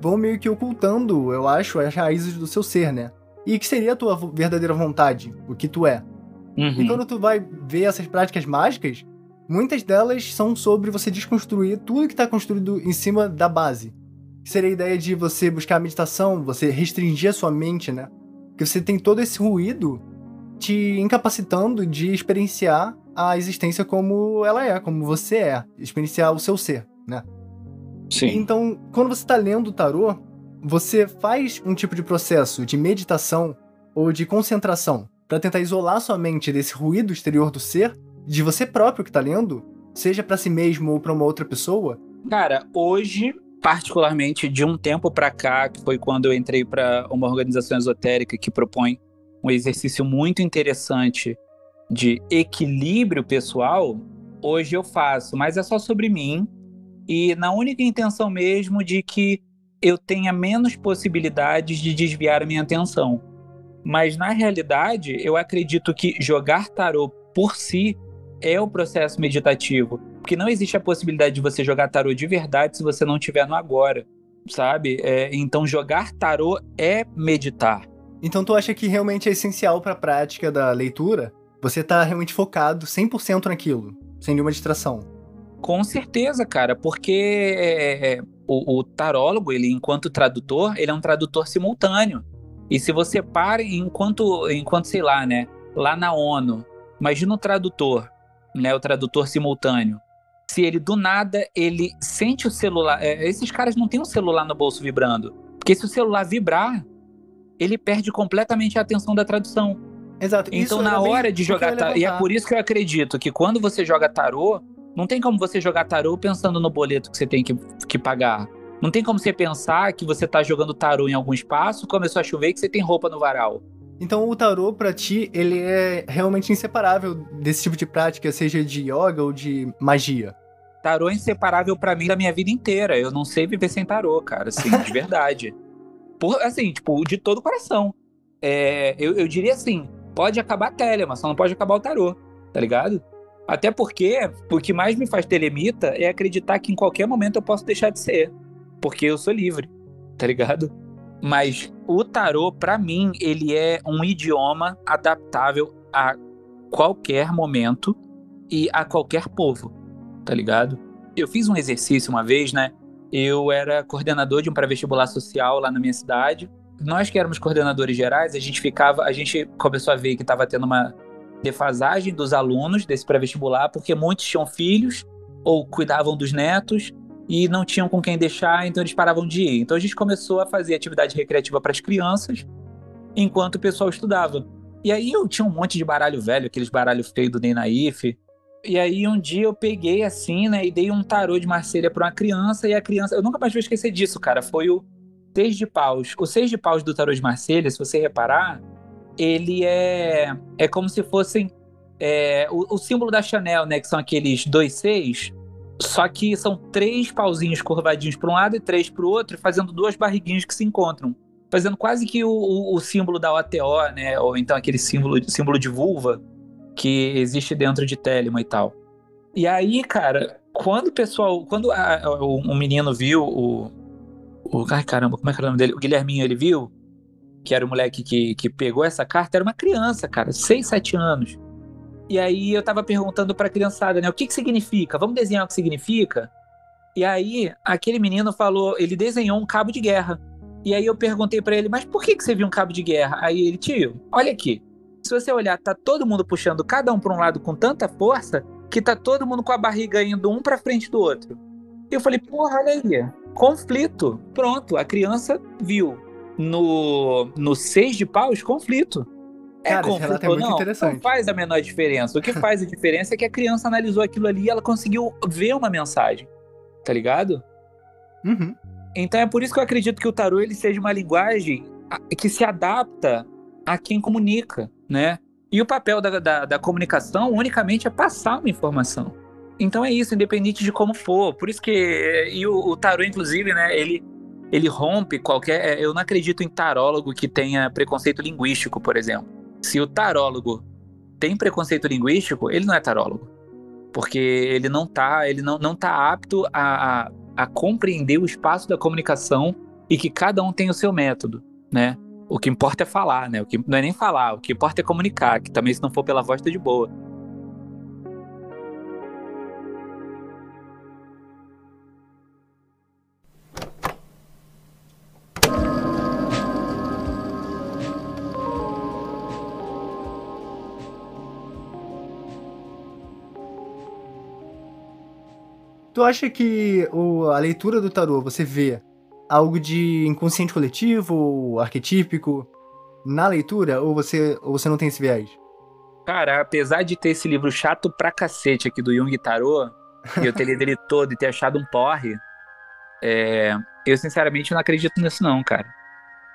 S1: vão meio que ocultando, eu acho, as raízes do seu ser, né? e que seria a tua verdadeira vontade, o que tu é.
S3: Uhum.
S1: E quando tu vai ver essas práticas mágicas, muitas delas são sobre você desconstruir tudo que está construído em cima da base. Seria a ideia de você buscar a meditação, você restringir a sua mente, né? Que você tem todo esse ruído te incapacitando de experienciar a existência como ela é, como você é, experienciar o seu ser, né?
S3: Sim.
S1: Então, quando você está lendo o tarô, você faz um tipo de processo de meditação ou de concentração para tentar isolar sua mente desse ruído exterior do ser, de você próprio que está lendo, seja para si mesmo ou para uma outra pessoa.
S3: Cara, hoje, particularmente de um tempo para cá, que foi quando eu entrei para uma organização esotérica que propõe um exercício muito interessante de equilíbrio pessoal, hoje eu faço, mas é só sobre mim e na única intenção mesmo de que eu tenha menos possibilidades de desviar a minha atenção. Mas na realidade, eu acredito que jogar tarô por si é o processo meditativo, porque não existe a possibilidade de você jogar tarô de verdade se você não estiver no agora, sabe? É, então jogar tarô é meditar.
S1: Então tu acha que realmente é essencial para a prática da leitura? Você tá realmente focado 100% naquilo, sem nenhuma distração.
S3: Com certeza, cara, porque é, é, o, o, tarólogo, ele, enquanto tradutor, ele é um tradutor simultâneo. E se você para enquanto, enquanto sei lá, né, lá na ONU, imagina o tradutor, né, o tradutor simultâneo. Se ele do nada ele sente o celular, é, esses caras não têm um celular no bolso vibrando, porque se o celular vibrar, ele perde completamente a atenção da tradução.
S1: Exato.
S3: Então, na hora de jogar tarô, e é por isso que eu acredito que quando você joga tarô, não tem como você jogar tarô pensando no boleto que você tem que, que pagar. Não tem como você pensar que você tá jogando tarô em algum espaço, começou a chover e que você tem roupa no varal.
S1: Então o tarô para ti, ele é realmente inseparável desse tipo de prática, seja de yoga ou de magia.
S3: Tarô é inseparável para mim da minha vida inteira. Eu não sei viver sem tarô, cara, assim, de [LAUGHS] verdade. Por, assim, tipo, de todo o coração. É, eu, eu diria assim, pode acabar a tele, mas só não pode acabar o tarô, tá ligado? Até porque o que mais me faz telemita é acreditar que em qualquer momento eu posso deixar de ser, porque eu sou livre, tá ligado? Mas o tarô, para mim, ele é um idioma adaptável a qualquer momento e a qualquer povo, tá ligado? Eu fiz um exercício uma vez, né? Eu era coordenador de um pré-vestibular social lá na minha cidade nós que éramos coordenadores gerais, a gente ficava, a gente começou a ver que estava tendo uma defasagem dos alunos desse pré-vestibular, porque muitos tinham filhos ou cuidavam dos netos e não tinham com quem deixar, então eles paravam de ir. Então a gente começou a fazer atividade recreativa para as crianças, enquanto o pessoal estudava. E aí eu tinha um monte de baralho velho, aqueles baralhos feios do Ney. E aí um dia eu peguei assim, né, e dei um tarô de Marselha para uma criança e a criança, eu nunca mais vou esquecer disso, cara, foi o seis de paus. O seis de paus do tarô de Marselha, se você reparar, ele é, é como se fossem é, o, o, símbolo da Chanel, né? Que são aqueles dois seis. Só que são três pauzinhos curvadinhos para um lado e três para o outro, fazendo duas barriguinhas que se encontram. Fazendo quase que o, o, o, símbolo da OTO, né? Ou então aquele símbolo, símbolo de vulva que existe dentro de Telema e tal. E aí, cara, quando o pessoal. Quando a, o, o menino viu o, o, ai caramba, como é que era o nome dele? O Guilherminho, ele viu? Que era o moleque que, que pegou essa carta, era uma criança, cara, 6, 7 anos. E aí eu tava perguntando pra criançada, né, o que que significa? Vamos desenhar o que significa? E aí, aquele menino falou, ele desenhou um cabo de guerra. E aí eu perguntei para ele, mas por que que você viu um cabo de guerra? Aí ele, tio, olha aqui. Se você olhar, tá todo mundo puxando cada um para um lado com tanta força que tá todo mundo com a barriga indo um para frente do outro. E eu falei, porra, olha aí. Conflito. Pronto, a criança viu no, no seis de paus conflito.
S1: É Cara, conflito é muito não, interessante.
S3: não faz a menor diferença. O que faz a diferença é que a criança analisou aquilo ali e ela conseguiu ver uma mensagem. Tá ligado?
S1: Uhum.
S3: Então é por isso que eu acredito que o tarô ele seja uma linguagem que se adapta a quem comunica, né? E o papel da, da, da comunicação unicamente é passar uma informação. Então é isso, independente de como for. Por isso que. E o, o tarô, inclusive, né? Ele, ele rompe qualquer. É, eu não acredito em tarólogo que tenha preconceito linguístico, por exemplo. Se o tarólogo tem preconceito linguístico, ele não é tarólogo. Porque ele não tá, ele não, não tá apto a, a, a compreender o espaço da comunicação e que cada um tem o seu método, né? O que importa é falar, né? O que não é nem falar, o que importa é comunicar, que também se não for pela voz tá de boa.
S1: Tu acha que o, a leitura do tarô, você vê algo de inconsciente coletivo, arquetípico, na leitura? Ou você, ou você não tem esse viés?
S3: Cara, apesar de ter esse livro chato pra cacete aqui do Jung Tarô, e eu ter lido ele todo e ter achado um porre, é, eu sinceramente não acredito nisso não, cara.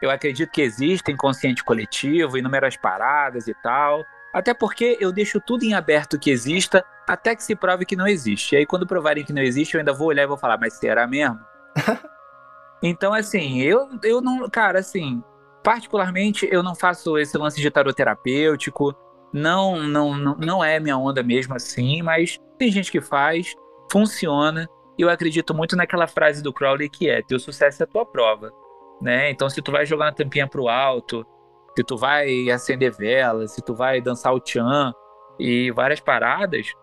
S3: Eu acredito que existe inconsciente coletivo, inúmeras paradas e tal, até porque eu deixo tudo em aberto que exista, até que se prove que não existe. E aí, quando provarem que não existe, eu ainda vou olhar e vou falar, mas será mesmo? [LAUGHS] então, assim, eu, eu não. Cara, assim, particularmente, eu não faço esse lance de tarot terapêutico. Não, não, não, não é minha onda mesmo assim, mas tem gente que faz, funciona. E eu acredito muito naquela frase do Crowley que é: teu sucesso é tua prova. Né? Então, se tu vai jogar na tampinha pro alto, se tu vai acender velas, se tu vai dançar o tchan e várias paradas,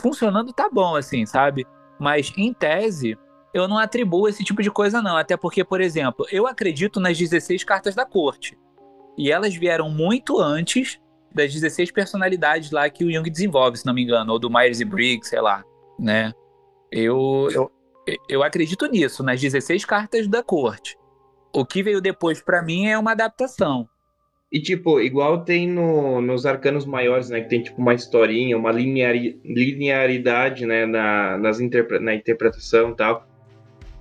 S3: funcionando tá bom, assim, sabe? Mas em tese, eu não atribuo esse tipo de coisa, não. Até porque, por exemplo, eu acredito nas 16 cartas da corte. E elas vieram muito antes das 16 personalidades lá que o Jung desenvolve, se não me engano, ou do Myers e Briggs, sei lá, né? Eu, eu, eu acredito nisso, nas 16 cartas da corte. O que veio depois para mim é uma adaptação.
S7: E, tipo, igual tem no, nos arcanos maiores, né? Que tem, tipo, uma historinha, uma lineari, linearidade, né? Na, nas interpre, na interpretação e tal.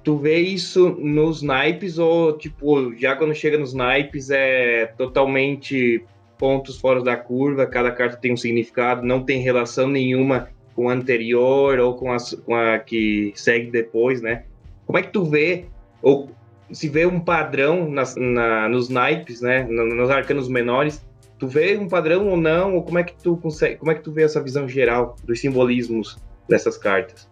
S7: Tu vê isso nos naipes ou, tipo, já quando chega nos naipes é totalmente pontos fora da curva, cada carta tem um significado, não tem relação nenhuma com a anterior ou com a, com a que segue depois, né? Como é que tu vê, ou se vê um padrão nas, na, nos naipes, né, nos arcanos menores, tu vê um padrão ou não, ou como é que tu consegue, como é que tu vê essa visão geral dos simbolismos dessas cartas?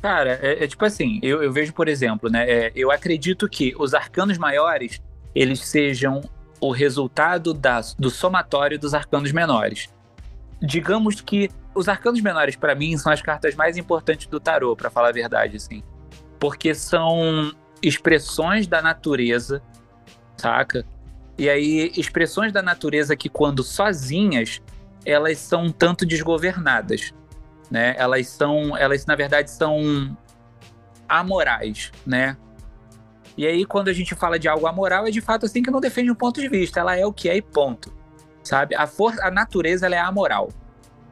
S3: Cara, é, é tipo assim, eu, eu, vejo, por exemplo, né, é, eu acredito que os arcanos maiores, eles sejam o resultado da, do somatório dos arcanos menores. Digamos que os arcanos menores, para mim, são as cartas mais importantes do tarô, para falar a verdade, assim. Porque são expressões da natureza, saca? E aí, expressões da natureza que, quando sozinhas, elas são um tanto desgovernadas, né? Elas são, elas na verdade são amorais, né? E aí, quando a gente fala de algo amoral, é de fato assim que não defende um ponto de vista. Ela é o que é e ponto, sabe? A força, a natureza, ela é amoral.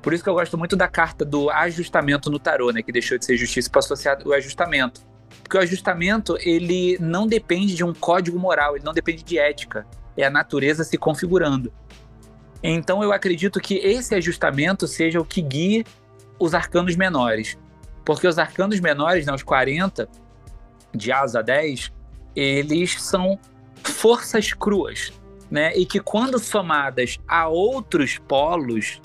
S3: Por isso que eu gosto muito da carta do ajustamento no tarô, né? Que deixou de ser justiça para associar o ajustamento porque o ajustamento, ele não depende de um código moral, ele não depende de ética. É a natureza se configurando. Então eu acredito que esse ajustamento seja o que guie os arcanos menores. Porque os arcanos menores, né, os 40, de asa 10, eles são forças cruas, né? E que quando somadas a outros polos,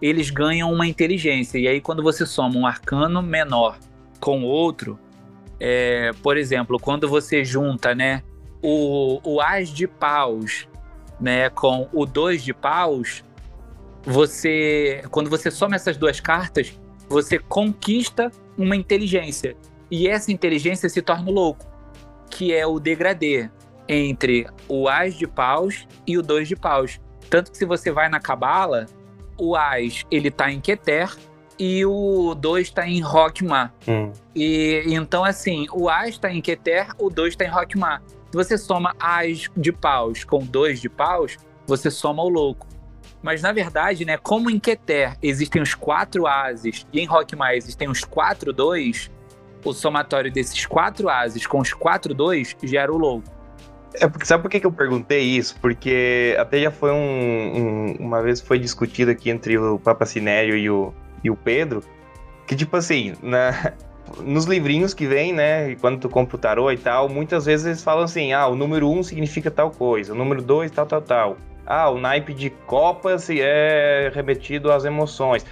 S3: eles ganham uma inteligência. E aí quando você soma um arcano menor com outro, é, por exemplo, quando você junta, né, o, o as de paus, né, com o dois de paus, você, quando você soma essas duas cartas, você conquista uma inteligência. E essa inteligência se torna o louco, que é o degradê entre o as de paus e o dois de paus. Tanto que se você vai na cabala, o as ele tá em Keter e o 2 está em Rockmar. Hum. E então, assim, o A está em Keter, o 2 está em Rockmar. Se você soma As de paus com 2 de paus, você soma o louco. Mas na verdade, né, como em Keter existem os quatro ases e em Rockmar existem os quatro dois, o somatório desses quatro ases com os quatro dois gera o louco.
S7: É porque, sabe por que, que eu perguntei isso? Porque até já foi um, um uma vez foi discutido aqui entre o Papa Sinério e o, e o Pedro, que tipo assim, na, nos livrinhos que vem, né, quando tu compra o tarô e tal, muitas vezes eles falam assim, ah, o número 1 um significa tal coisa, o número 2 tal, tal, tal. Ah, o naipe de copas é remetido às emoções.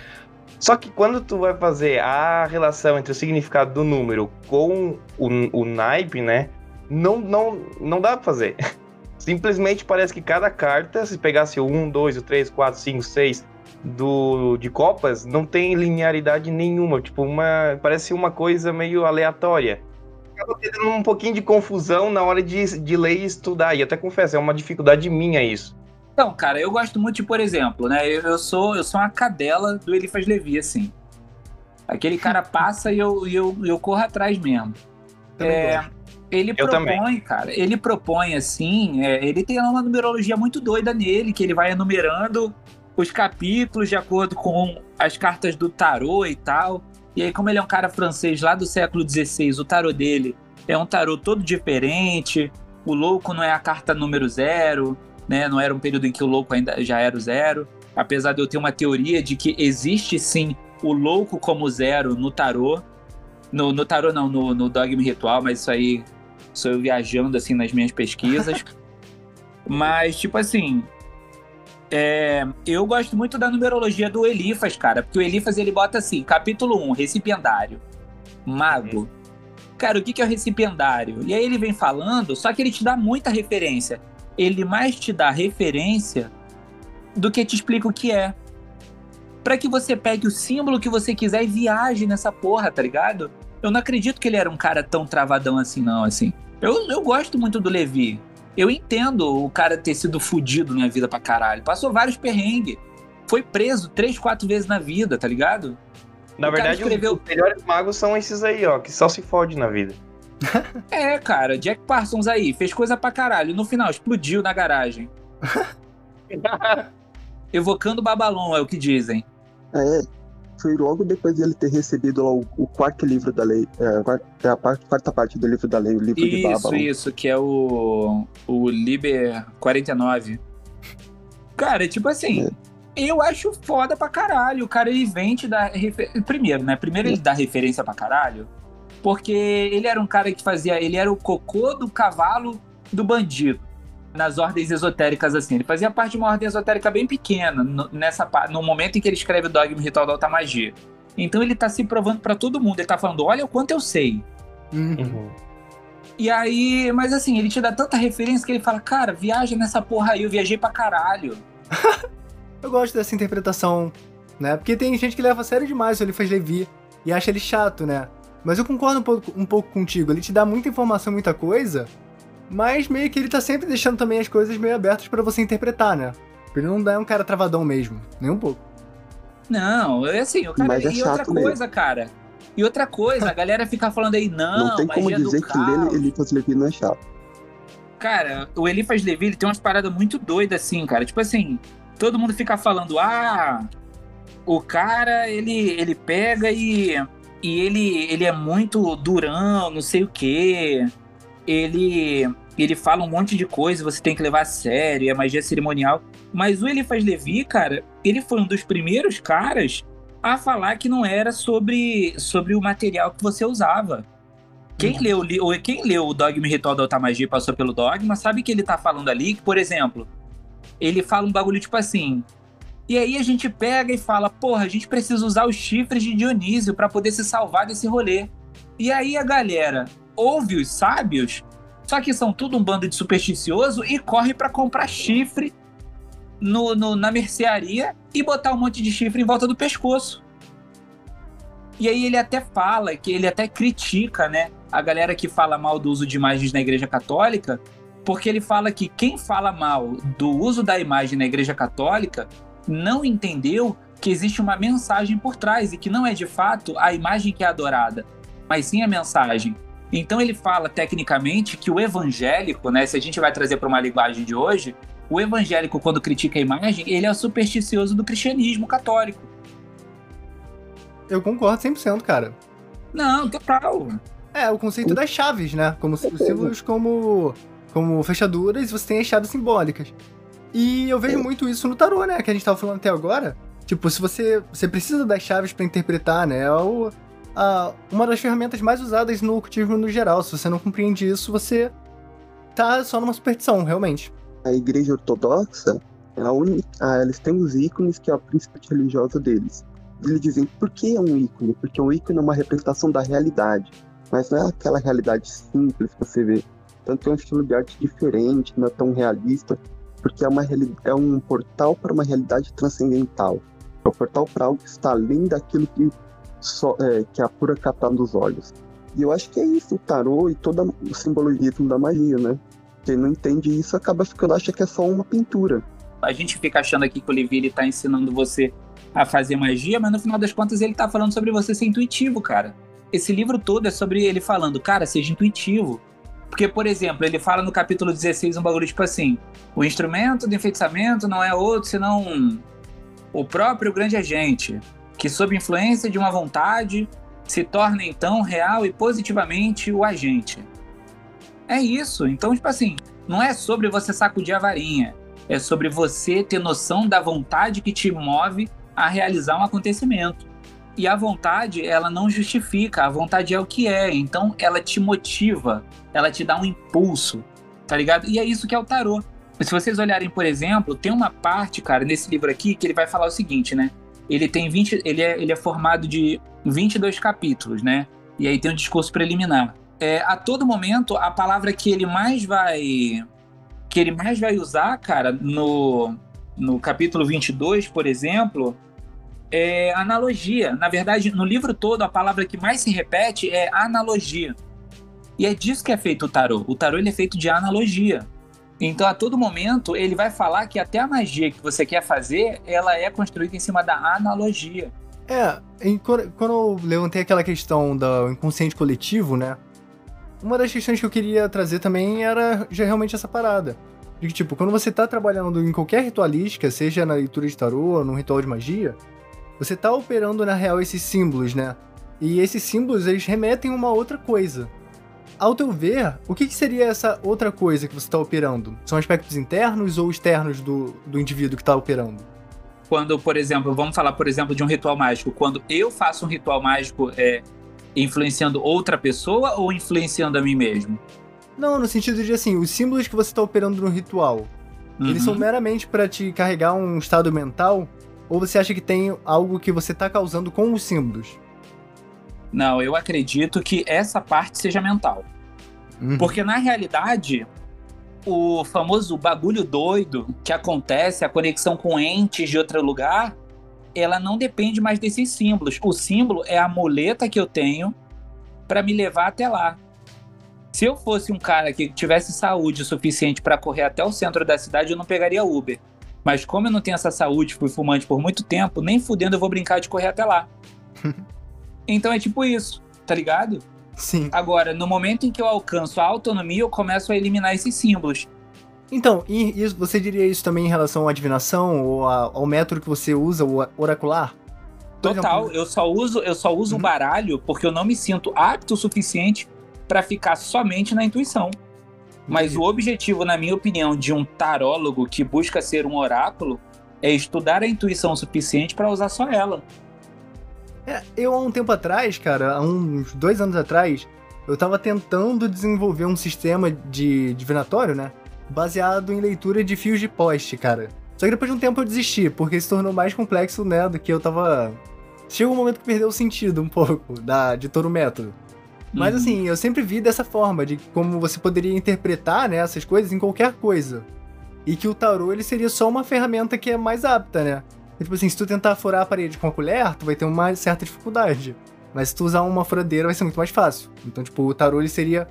S7: Só que quando tu vai fazer a relação entre o significado do número com o, o naipe, né, não, não, não dá pra fazer. [LAUGHS] Simplesmente parece que cada carta, se pegasse o 1, 2, o 3, 4, 5, 6 do, de Copas, não tem linearidade nenhuma. Tipo, uma. Parece uma coisa meio aleatória. Acaba tendo um pouquinho de confusão na hora de, de ler e estudar. E até confesso, é uma dificuldade minha isso.
S3: Então, cara, eu gosto muito de, por exemplo, né? Eu, eu sou eu sou uma cadela do Elifas Levi, assim. Aquele cara [LAUGHS] passa e eu, eu, eu corro atrás mesmo. É, ele
S7: Eu
S3: propõe,
S7: também.
S3: cara, ele propõe assim, é, ele tem uma numerologia muito doida nele, que ele vai enumerando os capítulos de acordo com as cartas do tarô e tal. E aí, como ele é um cara francês lá do século XVI, o tarô dele é um tarô todo diferente. O louco não é a carta número zero, né? Não era um período em que o louco ainda já era o zero. Apesar de eu ter uma teoria de que existe sim o louco como zero no tarô. No, no tarô não, no, no dogma ritual, mas isso aí sou eu viajando assim nas minhas pesquisas. [LAUGHS] mas, tipo assim, é, eu gosto muito da numerologia do Elifas, cara, porque o Elifas ele bota assim: capítulo 1, recipiendário, mago. Cara, o que que é o recipiendário? E aí ele vem falando, só que ele te dá muita referência. Ele mais te dá referência do que te explica o que é. Pra que você pegue o símbolo que você quiser e viaje nessa porra, tá ligado? Eu não acredito que ele era um cara tão travadão assim, não, assim. Eu, eu gosto muito do Levi. Eu entendo o cara ter sido fudido na vida pra caralho. Passou vários perrengues. Foi preso três, quatro vezes na vida, tá ligado?
S7: Na
S3: O
S7: verdade, os-
S3: escreveu-
S7: os melhores magos são esses aí, ó, que só se fode na vida. [LAUGHS]
S3: É, cara, Jack Parsons aí, fez coisa pra caralho. No final, explodiu na garagem. [LAUGHS] Evocando Babalon, é o que dizem.
S2: É, foi logo depois dele ter recebido o, o quarto livro da lei, é, a quarta, é a parte- quarta parte do livro da lei, o livro de
S3: Isso,
S2: Babylon.
S3: isso, que é o, o Liber 49. Cara, tipo assim, eu acho foda pra caralho. O cara, ele vem te dar... refer- Primeiro, né? Primeiro ele dá referência pra caralho, porque ele era um cara que fazia... Ele era o cocô do cavalo do bandido. Nas ordens esotéricas, assim. Ele fazia parte de uma ordem esotérica bem pequena, no, nessa, no momento em que ele escreve o Dogma Ritual da Alta Magia. Então ele tá se provando pra todo mundo. Ele tá falando, olha o quanto eu sei.
S1: Uhum.
S3: E aí, mas assim, ele te dá tanta referência que ele fala, cara, viaja nessa porra aí, eu viajei pra caralho. [LAUGHS]
S1: Eu gosto dessa interpretação, né? Porque tem gente que leva a sério demais o Elifas Levi e acha ele chato, né? Mas eu concordo um pouco, um pouco contigo. Ele te dá muita informação, muita coisa, mas meio que ele tá sempre deixando também as coisas meio abertas pra você interpretar, né? Ele não é um cara travadão mesmo, nem um pouco.
S3: Não, é assim, o cara.
S2: Mas é
S3: e outra
S2: chato mesmo.
S3: coisa, cara. E outra coisa, a [LAUGHS] galera fica falando aí, não,
S2: Não tem como dizer que
S3: caos.
S2: ler Eliphas Levi não é chato.
S3: Cara, o Elifas Levi ele tem umas paradas muito doidas assim, cara. Tipo assim, todo mundo fica falando, ah, o cara, ele, ele pega e, e ele, ele é muito durão, não sei o quê. Ele, ele fala um monte de coisa, você tem que levar a sério, é magia cerimonial. Mas o Elifas Levi, cara, ele foi um dos primeiros caras a falar que não era sobre, sobre o material que você usava. Quem, leu, li- ou quem leu o Dogma e Ritual da Alta Magia e passou pelo Dogma, sabe que ele tá falando ali que, por exemplo, ele fala um bagulho tipo assim. E aí a gente pega e fala, porra, a gente precisa usar os chifres de Dionísio pra poder se salvar desse rolê. E aí a galera ouve os sábios, só que são tudo um bando de supersticioso e corre pra comprar chifre no, no- na mercearia e botar um monte de chifre em volta do pescoço. E aí ele até fala, que ele até critica, né, a galera que fala mal do uso de imagens na Igreja Católica, porque ele fala que quem fala mal do uso da imagem na Igreja Católica não entendeu que existe uma mensagem por trás e que não é de fato a imagem que é adorada, mas sim a mensagem. Então ele fala tecnicamente que o evangélico, né, se a gente vai trazer para uma linguagem de hoje, o evangélico quando critica a imagem, ele é o supersticioso do cristianismo católico.
S1: Eu concordo 100%, cara.
S3: Não, total.
S1: É, o conceito das chaves, né? Como os símbolos como, como fechaduras, você tem as chaves simbólicas. E eu vejo muito isso no tarô, né? Que a gente tava falando até agora. Tipo, se você, você precisa das chaves pra interpretar, né? É o, a, uma das ferramentas mais usadas no ocultismo no geral. Se você não compreende isso, você tá só numa superstição, realmente.
S2: A igreja ortodoxa, ah, eles têm os ícones que é a príncipe religiosa deles. Eles dizem, por que é um ícone? Porque um ícone é uma representação da realidade. Mas não é aquela realidade simples que você vê. Tanto é um estilo de arte diferente, não é tão realista, porque é, uma, é um portal para uma realidade transcendental. É um portal para algo que está além daquilo que, só, é, que é a pura captada dos olhos. E eu acho que é isso, o tarô e todo o simbolismo da magia, né? Quem não entende isso acaba ficando, acha que é só uma pintura.
S3: A gente fica achando aqui que o Levi está ensinando você a fazer magia, mas no final das contas ele está falando sobre você ser intuitivo, cara. Esse livro todo é sobre ele falando, cara, seja intuitivo. Porque, por exemplo, ele fala no capítulo 16 um bagulho tipo assim: o instrumento do enfeitiçamento não é outro senão o próprio grande agente, que sob influência de uma vontade se torna então real e positivamente o agente. É isso. Então, tipo assim, não é sobre você sacudir a varinha, é sobre você ter noção da vontade que te move a realizar um acontecimento. E a vontade, ela não justifica, a vontade é o que é, então ela te motiva, ela te dá um impulso, tá ligado? E é isso que é o tarô. Se vocês olharem, por exemplo, tem uma parte, cara, nesse livro aqui que ele vai falar o seguinte, né? Ele tem 20, ele é, ele é formado de 22 capítulos, né? E aí tem um discurso preliminar. É, a todo momento, a palavra que ele mais vai que ele mais vai usar, cara, no, no capítulo 22, por exemplo, é analogia. Na verdade, no livro todo, a palavra que mais se repete é analogia. E é disso que é feito o tarô. O tarô ele é feito de analogia. Então, a todo momento, ele vai falar que até a magia que você quer fazer, ela é construída em cima da analogia.
S1: É, quando eu levantei aquela questão do inconsciente coletivo, né? Uma das questões que eu queria trazer também era já realmente essa parada. De que, tipo, quando você tá trabalhando em qualquer ritualística, seja na leitura de tarô ou num ritual de magia, você tá operando na real esses símbolos, né? E esses símbolos, eles remetem a uma outra coisa. Ao teu ver, o que, que seria essa outra coisa que você está operando? São aspectos internos ou externos do, do indivíduo que está operando?
S3: Quando, por exemplo, vamos falar, por exemplo, de um ritual mágico. Quando eu faço um ritual mágico, é influenciando outra pessoa ou influenciando a mim mesmo?
S1: Não, no sentido de assim, os símbolos que você está operando no ritual, uhum. eles são meramente para te carregar um estado mental ou você acha que tem algo que você está causando com os símbolos?
S3: Não, eu acredito que essa parte seja mental. Uhum. Porque na realidade, o famoso bagulho doido que acontece, a conexão com entes de outro lugar, ela não depende mais desses símbolos. O símbolo é a muleta que eu tenho para me levar até lá. Se eu fosse um cara que tivesse saúde suficiente para correr até o centro da cidade, eu não pegaria Uber. Mas como eu não tenho essa saúde, fui fumante por muito tempo, nem fudendo eu vou brincar de correr até lá. [LAUGHS] então é tipo isso, tá ligado?
S1: Sim.
S3: Agora, no momento em que eu alcanço a autonomia, eu começo a eliminar esses símbolos.
S1: Então, e você diria isso também em relação à adivinação ou ao método que você usa, o oracular?
S3: Total, exemplo... eu só uso, eu só uso uhum. o baralho porque eu não me sinto apto o suficiente para ficar somente na intuição. Mas o objetivo, na minha opinião, de um tarólogo que busca ser um oráculo é estudar a intuição suficiente para usar só ela.
S1: É, eu há um tempo atrás, cara, há uns dois anos atrás, eu tava tentando desenvolver um sistema de divinatório, né? Baseado em leitura de fios de poste, cara. Só que depois de um tempo eu desisti, porque se tornou mais complexo, né, do que eu tava. Chegou um momento que perdeu o sentido um pouco da, de todo o método. Mas uhum. assim, eu sempre vi dessa forma, de como você poderia interpretar né, essas coisas em qualquer coisa. E que o tarô ele seria só uma ferramenta que é mais apta, né? E, tipo assim, se tu tentar furar a parede com a colher, tu vai ter uma certa dificuldade. Mas se tu usar uma furadeira, vai ser muito mais fácil. Então, tipo, o tarô ele seria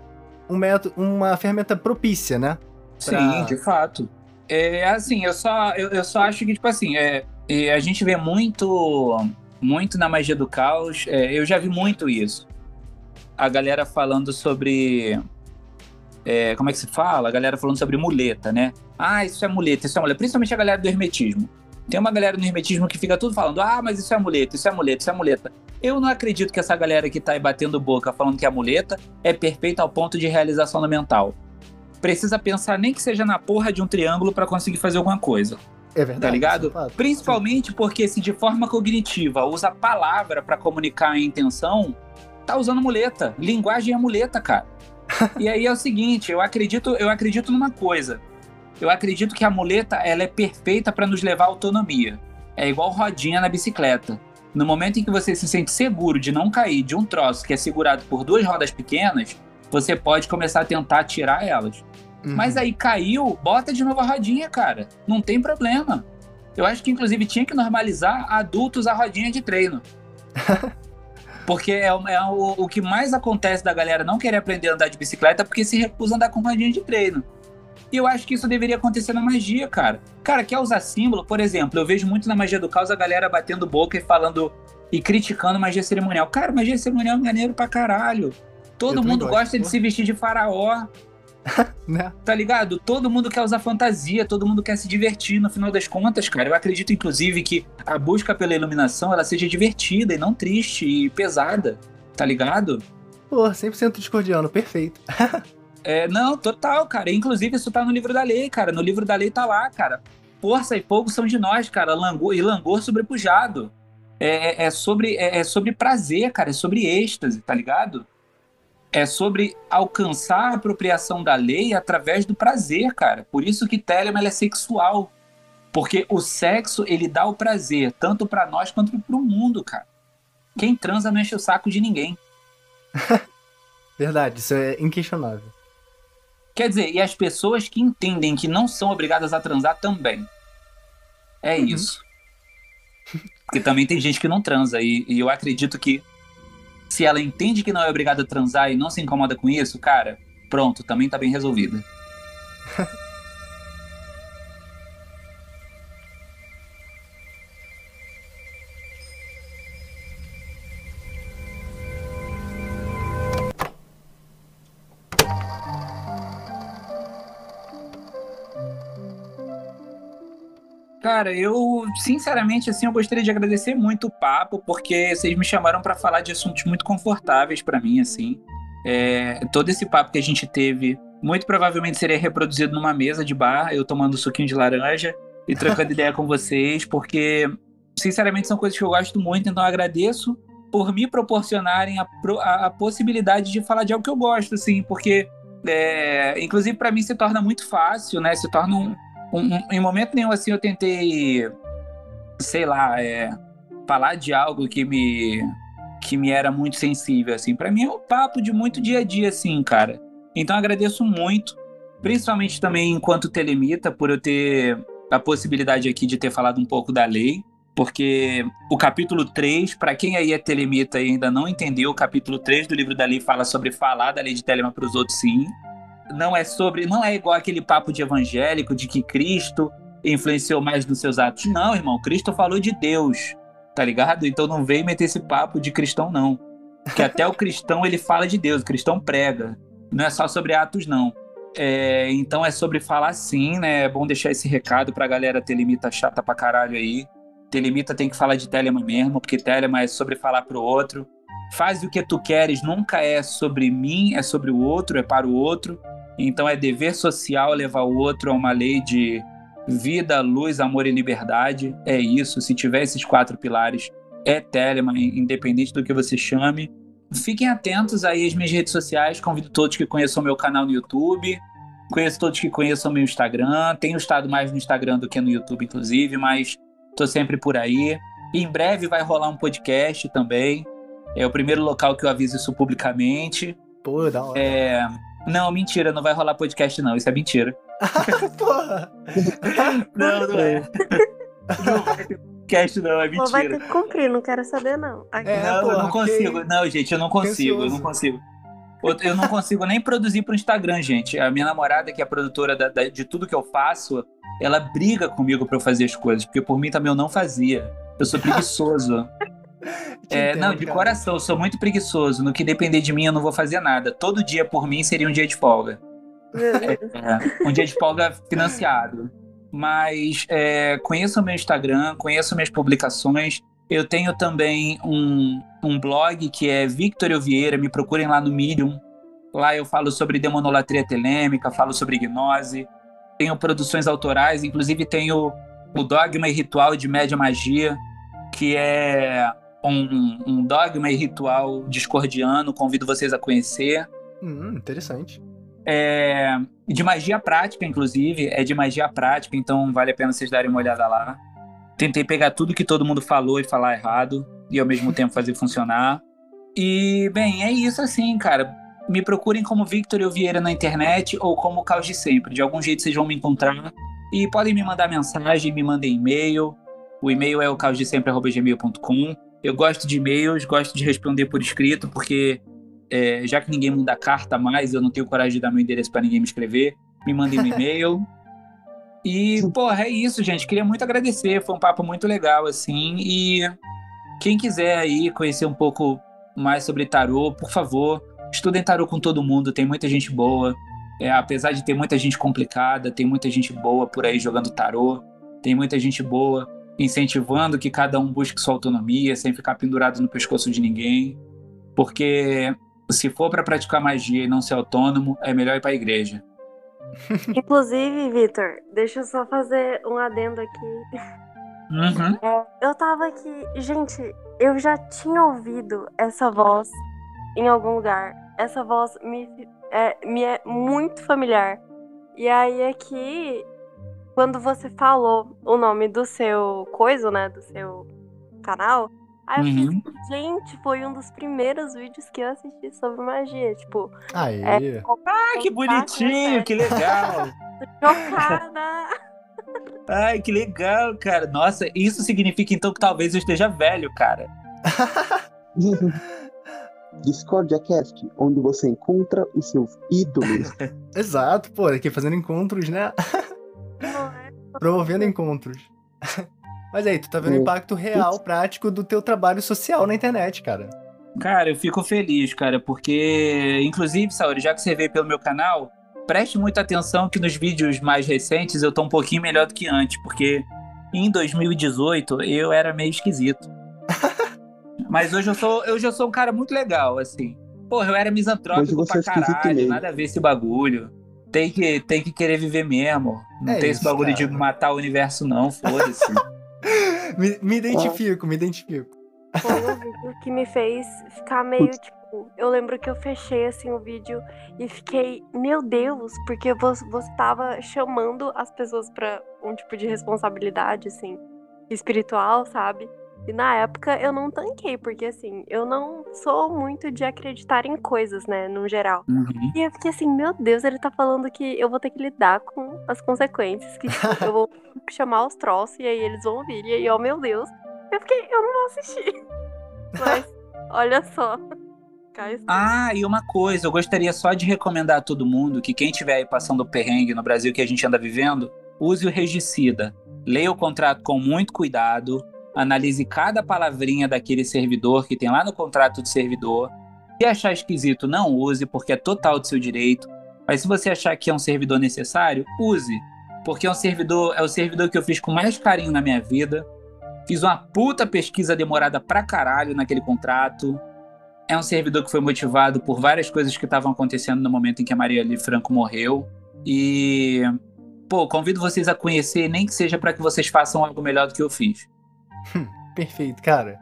S1: um método, uma ferramenta propícia, né?
S3: Pra... Sim, de fato. É assim, eu só, eu, eu só acho que, tipo assim, é, é, a gente vê muito, muito na magia do caos. É, eu já vi muito isso a galera falando sobre. É, como é que se fala? A galera falando sobre muleta, né? Ah, isso é muleta, isso é muleta. Principalmente a galera do hermetismo. Tem uma galera no hermetismo que fica tudo falando: ah, mas isso é muleta, isso é muleta, isso é muleta. Eu não acredito que essa galera que tá aí batendo boca falando que a muleta é perfeita ao ponto de realização no mental. Precisa pensar nem que seja na porra de um triângulo para conseguir fazer alguma coisa.
S1: É verdade.
S3: Tá ligado? É Principalmente Sim. porque se de forma cognitiva usa a palavra para comunicar a intenção, tá usando muleta. Linguagem é muleta, cara. [LAUGHS] e aí é o seguinte, eu acredito, eu acredito numa coisa. Eu acredito que a muleta ela é perfeita para nos levar à autonomia. É igual rodinha na bicicleta. No momento em que você se sente seguro de não cair de um troço que é segurado por duas rodas pequenas, você pode começar a tentar tirar elas.
S1: Uhum.
S3: Mas aí caiu, bota de novo a rodinha, cara. Não tem problema. Eu acho que, inclusive, tinha que normalizar adultos a rodinha de treino. [LAUGHS] Porque é, o- é o, o que mais acontece da galera não querer aprender a andar de bicicleta porque se recusa a andar com rodinha de treino. E eu acho que isso deveria acontecer na magia, cara. Cara, quer usar símbolo? Por exemplo, eu vejo muito na magia do caos a galera batendo boca e falando e criticando magia cerimonial. Cara, magia cerimonial é maneiro pra caralho. Todo
S1: também
S3: mundo gosta de se vestir de faraó, [LAUGHS]
S1: Né?
S3: tá ligado? Todo mundo quer usar fantasia, todo mundo quer se divertir no final das contas, cara. Eu acredito, inclusive, que a busca pela iluminação ela seja divertida e não triste e pesada, tá ligado?
S1: Pô, 100% discordiano, perfeito. [LAUGHS]
S3: É, não, total, cara. Inclusive, isso tá no livro da lei, cara. No livro da lei tá lá, cara. Força e fogo são de nós, cara. Langor, e langor sobrepujado. É, é, é sobre, é, é sobre prazer, cara. É sobre êxtase, tá ligado? É sobre alcançar a apropriação da lei através do prazer, cara. Por isso que Telemann ela é sexual. Porque o sexo, ele dá o prazer, tanto pra nós quanto pro mundo, cara. Quem transa não enche o saco de ninguém. [LAUGHS]
S1: Verdade, isso é inquestionável.
S3: Quer dizer, e as pessoas que entendem que não são obrigadas a transar também. É
S1: Uhum.
S3: isso. Porque também tem gente que não transa. E, e eu acredito que se ela entende que não é obrigada a transar e não se incomoda com isso, cara, pronto, também tá bem resolvida. [LAUGHS] Cara, eu, sinceramente, assim, eu gostaria de agradecer muito o papo, porque vocês me chamaram pra falar de assuntos muito confortáveis pra mim, assim. É, todo esse papo que a gente teve, muito provavelmente seria reproduzido numa mesa de bar, eu tomando suquinho de laranja e trocando [LAUGHS] ideia com vocês, porque, sinceramente, são coisas que eu gosto muito, então eu agradeço por me proporcionarem a, a- a possibilidade de falar de algo que eu gosto, assim, porque, é, inclusive, pra mim se torna muito fácil, né? Se torna um, um- em momento nenhum assim eu tentei, sei lá, é, falar de algo que me que me era muito sensível assim. Para mim é um papo de muito dia a dia assim, cara. Então agradeço muito, principalmente também enquanto telemita por eu ter a possibilidade aqui de ter falado um pouco da lei, porque o capítulo 3, para quem aí é telemita e ainda não entendeu, o capítulo 3 do livro da lei fala sobre falar da lei de Telema para os outros sim não é sobre, não é igual aquele papo de evangélico de que Cristo influenciou mais nos seus atos. Não, irmão, Cristo falou de Deus, tá ligado? Então não vem meter esse papo de cristão não, que até o [LAUGHS] cristão ele fala de Deus, o cristão prega, não é só sobre atos não. É, então é sobre falar sim, né? É bom deixar esse recado pra galera telemita chata pra caralho aí. Telemita tem que falar de Telemann mesmo, porque Telemann é sobre falar pro outro. Faz o que tu queres, nunca é sobre mim, é sobre o outro, é para o outro. Então é dever social levar o outro a uma lei de vida, luz, amor e liberdade. É isso. Se tiver esses quatro pilares, é Telemann, independente do que você chame. Fiquem atentos aí às minhas redes sociais. Convido todos que conheçam meu canal no YouTube. Conheço todos que conheçam meu Instagram. Tenho estado mais no Instagram do que no YouTube, inclusive, mas tô sempre por aí. Em breve vai rolar um podcast também. É o primeiro local que eu aviso isso publicamente.
S1: Pô, da hora.
S3: É. Não, mentira, não vai rolar podcast, não. Isso é mentira. [LAUGHS]
S1: Porra! [LAUGHS]
S3: Não, não é. Não vai ter podcast, não, é
S6: Pô, vai
S3: mentira.
S6: ter que cumprir, não quero saber, não. Aqui.
S1: É,
S3: não, eu
S1: porra,
S3: não consigo.
S1: que-
S3: Não, gente, eu não consigo, eu não consigo. Eu- Eu não consigo nem produzir pro Instagram, gente. A minha namorada, que é a produtora da- da- de tudo que eu faço, ela briga comigo pra eu fazer as coisas, porque por mim também eu não fazia. Eu sou [LAUGHS] preguiçoso. É,
S1: entendo,
S3: não, de
S1: cara.
S3: coração, sou muito preguiçoso. No que depender de mim, eu não vou fazer nada. Todo dia por mim seria um dia de folga.
S6: Deus.
S3: É, um dia de folga financiado. Mas é, conheçam o meu Instagram, conheçam minhas publicações. Eu tenho também um, um blog que é Victor Vieira, me procurem lá no Medium. Lá eu falo sobre demonolatria telêmica, falo sobre gnose. Tenho produções autorais, inclusive tenho o Dogma e Ritual de Média Magia, que é um, um dogma e ritual discordiano. Convido vocês a conhecer.
S1: Hum, interessante.
S3: É de magia prática, inclusive. É de magia prática, então vale a pena vocês darem uma olhada lá. Tentei pegar tudo que todo mundo falou e falar errado, e ao mesmo tempo fazer funcionar. E, bem, é isso assim, cara. me procurem como Victor Eu Vieira na internet ou como Caos de Sempre. De algum jeito vocês vão me encontrar. E podem me mandar mensagem, me mandem e-mail. O e-mail é o caosdesempre.gmail.com. Eu gosto de e-mails, gosto de responder por escrito, porque é, já que ninguém manda carta mais, eu não tenho coragem de dar meu endereço para ninguém me escrever. Me mandem um e-mail. [LAUGHS] E, porra, é isso, gente. Queria muito agradecer. Foi um papo muito legal, assim. E quem quiser aí conhecer um pouco mais sobre tarô, por favor, estudem tarô com todo mundo. Tem muita gente boa. É, apesar de ter muita gente complicada, tem muita gente boa por aí jogando tarô. Tem muita gente boa incentivando que cada um busque sua autonomia, sem ficar pendurado no pescoço de ninguém. Porque se for para praticar magia e não ser autônomo, é melhor ir para a igreja. [LAUGHS]
S6: Inclusive, Vitor, deixa eu só fazer um adendo aqui.
S3: Uhum.
S6: É, eu tava aqui. Gente, eu já tinha ouvido essa voz em algum lugar. Essa voz me é, me é muito familiar. E aí aqui, quando você falou o nome do seu coisa, né? Do seu canal, aí eu
S3: Uhum.
S6: fiz, gente, foi um dos primeiros vídeos que eu assisti sobre magia. Tipo,
S1: Aí.
S6: é,
S3: Ah, que bonitinho, que legal.
S6: chocada. [LAUGHS]
S3: Ai, que legal, cara. Nossa, isso significa então que talvez eu esteja velho, cara. [LAUGHS]
S2: Discordia Cast, onde você encontra os seus ídolos. [LAUGHS]
S1: Exato, pô, aqui fazendo encontros, né? Promovendo encontros. [LAUGHS] Mas aí, tu tá vendo o impacto real, prático do teu trabalho social na internet, cara.
S3: Cara, eu fico feliz, cara, porque, inclusive, Saori, já que você veio pelo meu canal, preste muita atenção que nos vídeos mais recentes eu tô um pouquinho melhor do que antes, porque em 2018 eu era meio esquisito. [LAUGHS] Mas hoje eu sou, hoje eu sou um cara muito legal, assim. Porra, eu era
S2: Hoje
S3: misantrópico
S2: você
S3: pra
S2: é esquisito
S3: caralho,
S2: mesmo.
S3: nada a ver esse bagulho. Tem que, tem que querer viver mesmo. Não
S1: É
S3: tem
S1: isso,
S3: esse bagulho de
S1: cara.
S3: matar o universo, não, foda-se. [LAUGHS]
S1: Me, me identifico, me identifico.
S6: Foi um vídeo que me fez ficar meio tipo. Eu lembro que eu fechei assim o vídeo e fiquei, meu Deus, porque você, você tava chamando as pessoas pra um tipo de responsabilidade, assim, espiritual, sabe? E na época eu não tanquei, porque assim, eu não sou muito de acreditar em coisas, né, no geral.
S3: Uhum.
S6: E eu fiquei assim, meu Deus, ele tá falando que eu vou ter que lidar com as consequências, que tipo, eu vou [LAUGHS] chamar os troços e aí eles vão ouvir. E aí, ó, meu Deus, eu fiquei, eu não vou assistir. [LAUGHS] Mas, olha só. [LAUGHS]
S3: Ah, e uma coisa, eu gostaria só de recomendar a todo mundo que quem estiver aí passando perrengue no Brasil que a gente anda vivendo, use o regicida. Leia o contrato com muito cuidado, analise cada palavrinha daquele servidor que tem lá no contrato de servidor. Se achar esquisito, não use, porque é total do seu direito. Mas se você achar que é um servidor necessário, use. Porque é um servidor, é o servidor que eu fiz com mais carinho na minha vida. Fiz uma puta pesquisa demorada pra caralho naquele contrato. É um servidor que foi motivado por várias coisas que estavam acontecendo no momento em que a Marielle Franco morreu. E, pô, convido vocês a conhecer, nem que seja para que vocês façam algo melhor do que eu fiz. [LAUGHS]
S1: Perfeito, cara.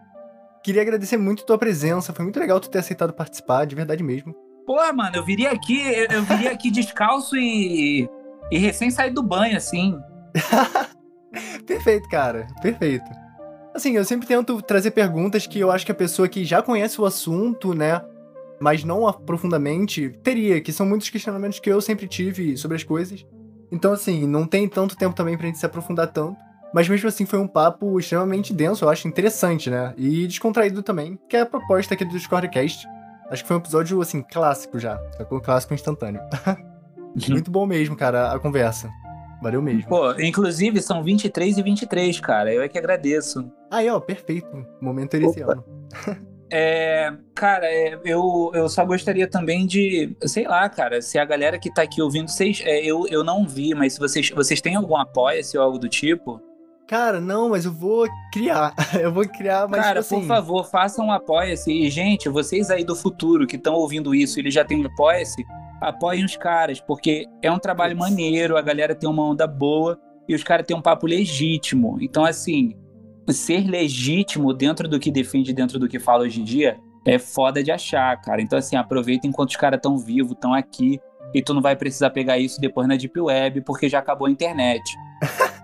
S1: Queria agradecer muito a tua presença. Foi muito legal tu ter aceitado participar, de verdade mesmo.
S3: Pô, mano, eu viria aqui, eu, eu viria aqui [LAUGHS] descalço e, e recém saído do banho, assim. [LAUGHS]
S1: Perfeito, cara. Perfeito. Assim, eu sempre tento trazer perguntas que eu acho que a pessoa que já conhece o assunto, né, mas não aprofundamente, teria, que são muitos questionamentos que eu sempre tive sobre as coisas. Então, assim, não tem tanto tempo também pra gente se aprofundar tanto. Mas mesmo assim foi um papo extremamente denso, eu acho interessante, né? E descontraído também, que é a proposta aqui do Discordcast. Acho que foi um episódio, assim, clássico já. Sacou? Clássico instantâneo. [LAUGHS] Muito bom mesmo, cara, a conversa. Valeu mesmo.
S3: Pô, inclusive são 23 e 23, cara. Eu é que agradeço.
S1: Aí, ó, perfeito. Momento eresiano.
S3: É, cara, é, eu, eu só gostaria também de, sei lá, cara, se a galera que tá aqui ouvindo, vocês, é, eu, eu não vi, mas se vocês, vocês têm algum apoia-se ou algo do tipo,
S1: Cara, não, mas eu vou criar. [LAUGHS] eu vou criar, mas
S3: cara,
S1: tipo assim,
S3: por favor, façam um apoia-se. E, gente, vocês aí do futuro que estão ouvindo isso, eles já têm um apoia-se, apoiem os caras, porque é um trabalho
S1: Putz.
S3: maneiro, a galera tem uma onda boa e os caras têm um papo legítimo. Então, assim, ser legítimo dentro do que defende, dentro do que fala hoje em dia, é foda de achar, cara. Então, assim, aproveita enquanto os caras estão vivos, estão aqui, e tu não vai precisar pegar isso depois na Deep Web, porque já acabou a internet. [LAUGHS]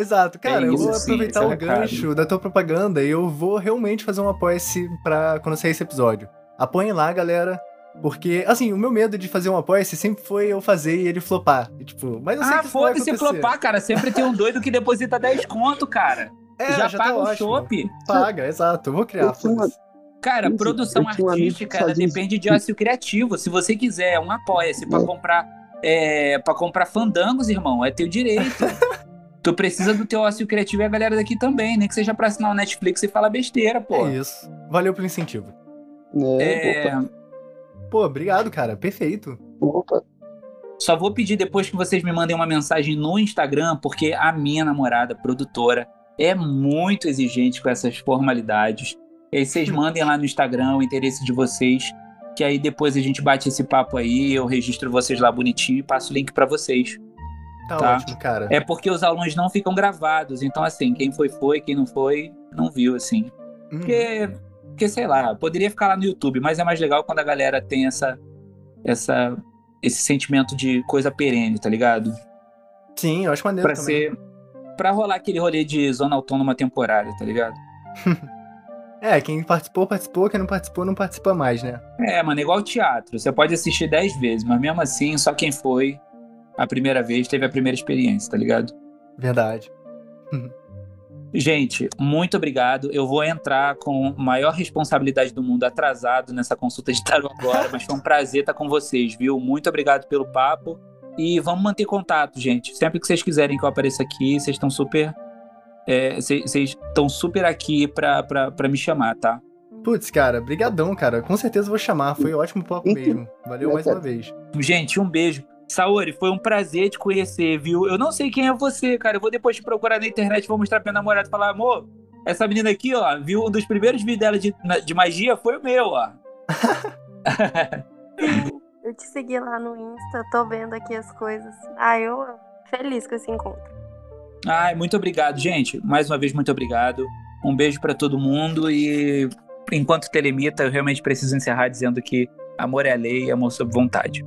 S1: Exato, cara,
S3: É
S1: eu
S3: isso,
S1: vou
S3: sim,
S1: aproveitar
S3: é
S1: o
S3: o
S1: gancho da tua propaganda e eu vou realmente fazer um apoia-se pra quando sair esse episódio. Apoiem lá, galera. Porque, assim, o meu medo de fazer um apoia-se sempre foi eu fazer e ele flopar. E, tipo, mas eu sei
S3: Ah,
S1: que isso
S3: foda-se
S1: acontecer.
S3: flopar, cara. Sempre tem um doido que deposita [LAUGHS] 10 conto, cara.
S1: É,
S3: já,
S1: já
S3: paga
S1: tá
S3: o
S1: ótimo.
S3: chopp.
S1: Paga, exato. Eu vou criar,
S2: Eu uma-.
S3: Cara,
S2: Isso,
S3: produção
S2: eu um
S3: artística, ela depende de ócio criativo. Se você quiser um apoia-se pra
S2: É.
S3: comprar é, para comprar fandangos, irmão, é teu direito. [LAUGHS] tu precisa do teu ócio criativo e a galera daqui também, nem que seja pra assinar o Netflix e falar besteira, pô.
S1: É isso. Valeu pelo incentivo.
S2: É,
S3: É,
S1: Pô, obrigado, cara. Perfeito.
S2: opa, opa.
S3: Só vou pedir depois que vocês me mandem uma mensagem no Instagram, porque a minha namorada, produtora, é muito exigente com essas formalidades. E aí vocês [LAUGHS] mandem lá no Instagram o interesse de vocês, que aí depois a gente bate esse papo aí, eu registro vocês lá bonitinho e passo o link pra vocês.
S1: Tá,
S3: Tá.
S1: ótimo, cara.
S3: É porque os alunos não ficam gravados, então assim, quem foi foi, quem não foi, não viu assim.
S1: Hum.
S3: Porque, porque sei lá, poderia ficar lá no YouTube, mas é mais legal quando a galera tem essa essa esse sentimento de coisa perene, tá ligado?
S1: Sim, eu acho maneiro
S3: Pra
S1: também.
S3: ser. Pra rolar aquele rolê de zona autônoma temporária, tá ligado? [LAUGHS]
S1: É, quem participou, participou. Quem não participou, não participa mais, né?
S3: É, mano, igual teatro. Você pode assistir 10 vezes, mas mesmo assim, só quem foi a primeira vez teve a primeira experiência, tá ligado?
S1: Verdade.
S3: Gente, muito obrigado. Eu vou entrar com maior responsabilidade do mundo atrasado nessa consulta de tarô agora, mas foi um prazer estar com vocês, viu? Muito obrigado pelo papo. E vamos manter contato, gente. Sempre que vocês quiserem que eu apareça aqui, vocês estão super. é, Vocês vocês estão super aqui pra, pra, pra me chamar, tá?
S1: Putz, cara, brigadão, cara. Com certeza eu vou chamar. Foi um ótimo papo mesmo. Valeu mais uma vez.
S3: Gente, um beijo. Saori, foi um prazer te conhecer, viu? Eu não sei quem é você, cara. Eu vou depois te procurar na internet, vou mostrar pra minha namorada e falar, amor, essa menina aqui, ó, viu um dos primeiros vídeos dela de, de magia, foi o meu, ó. [LAUGHS]
S6: Eu te segui lá no Insta, tô vendo aqui as coisas. Ah, eu feliz com esse encontro.
S3: Ai, muito obrigado, gente. Mais uma vez, muito obrigado. Um beijo pra todo mundo e enquanto telemita, eu realmente preciso encerrar dizendo que amor é a lei e amor sob vontade.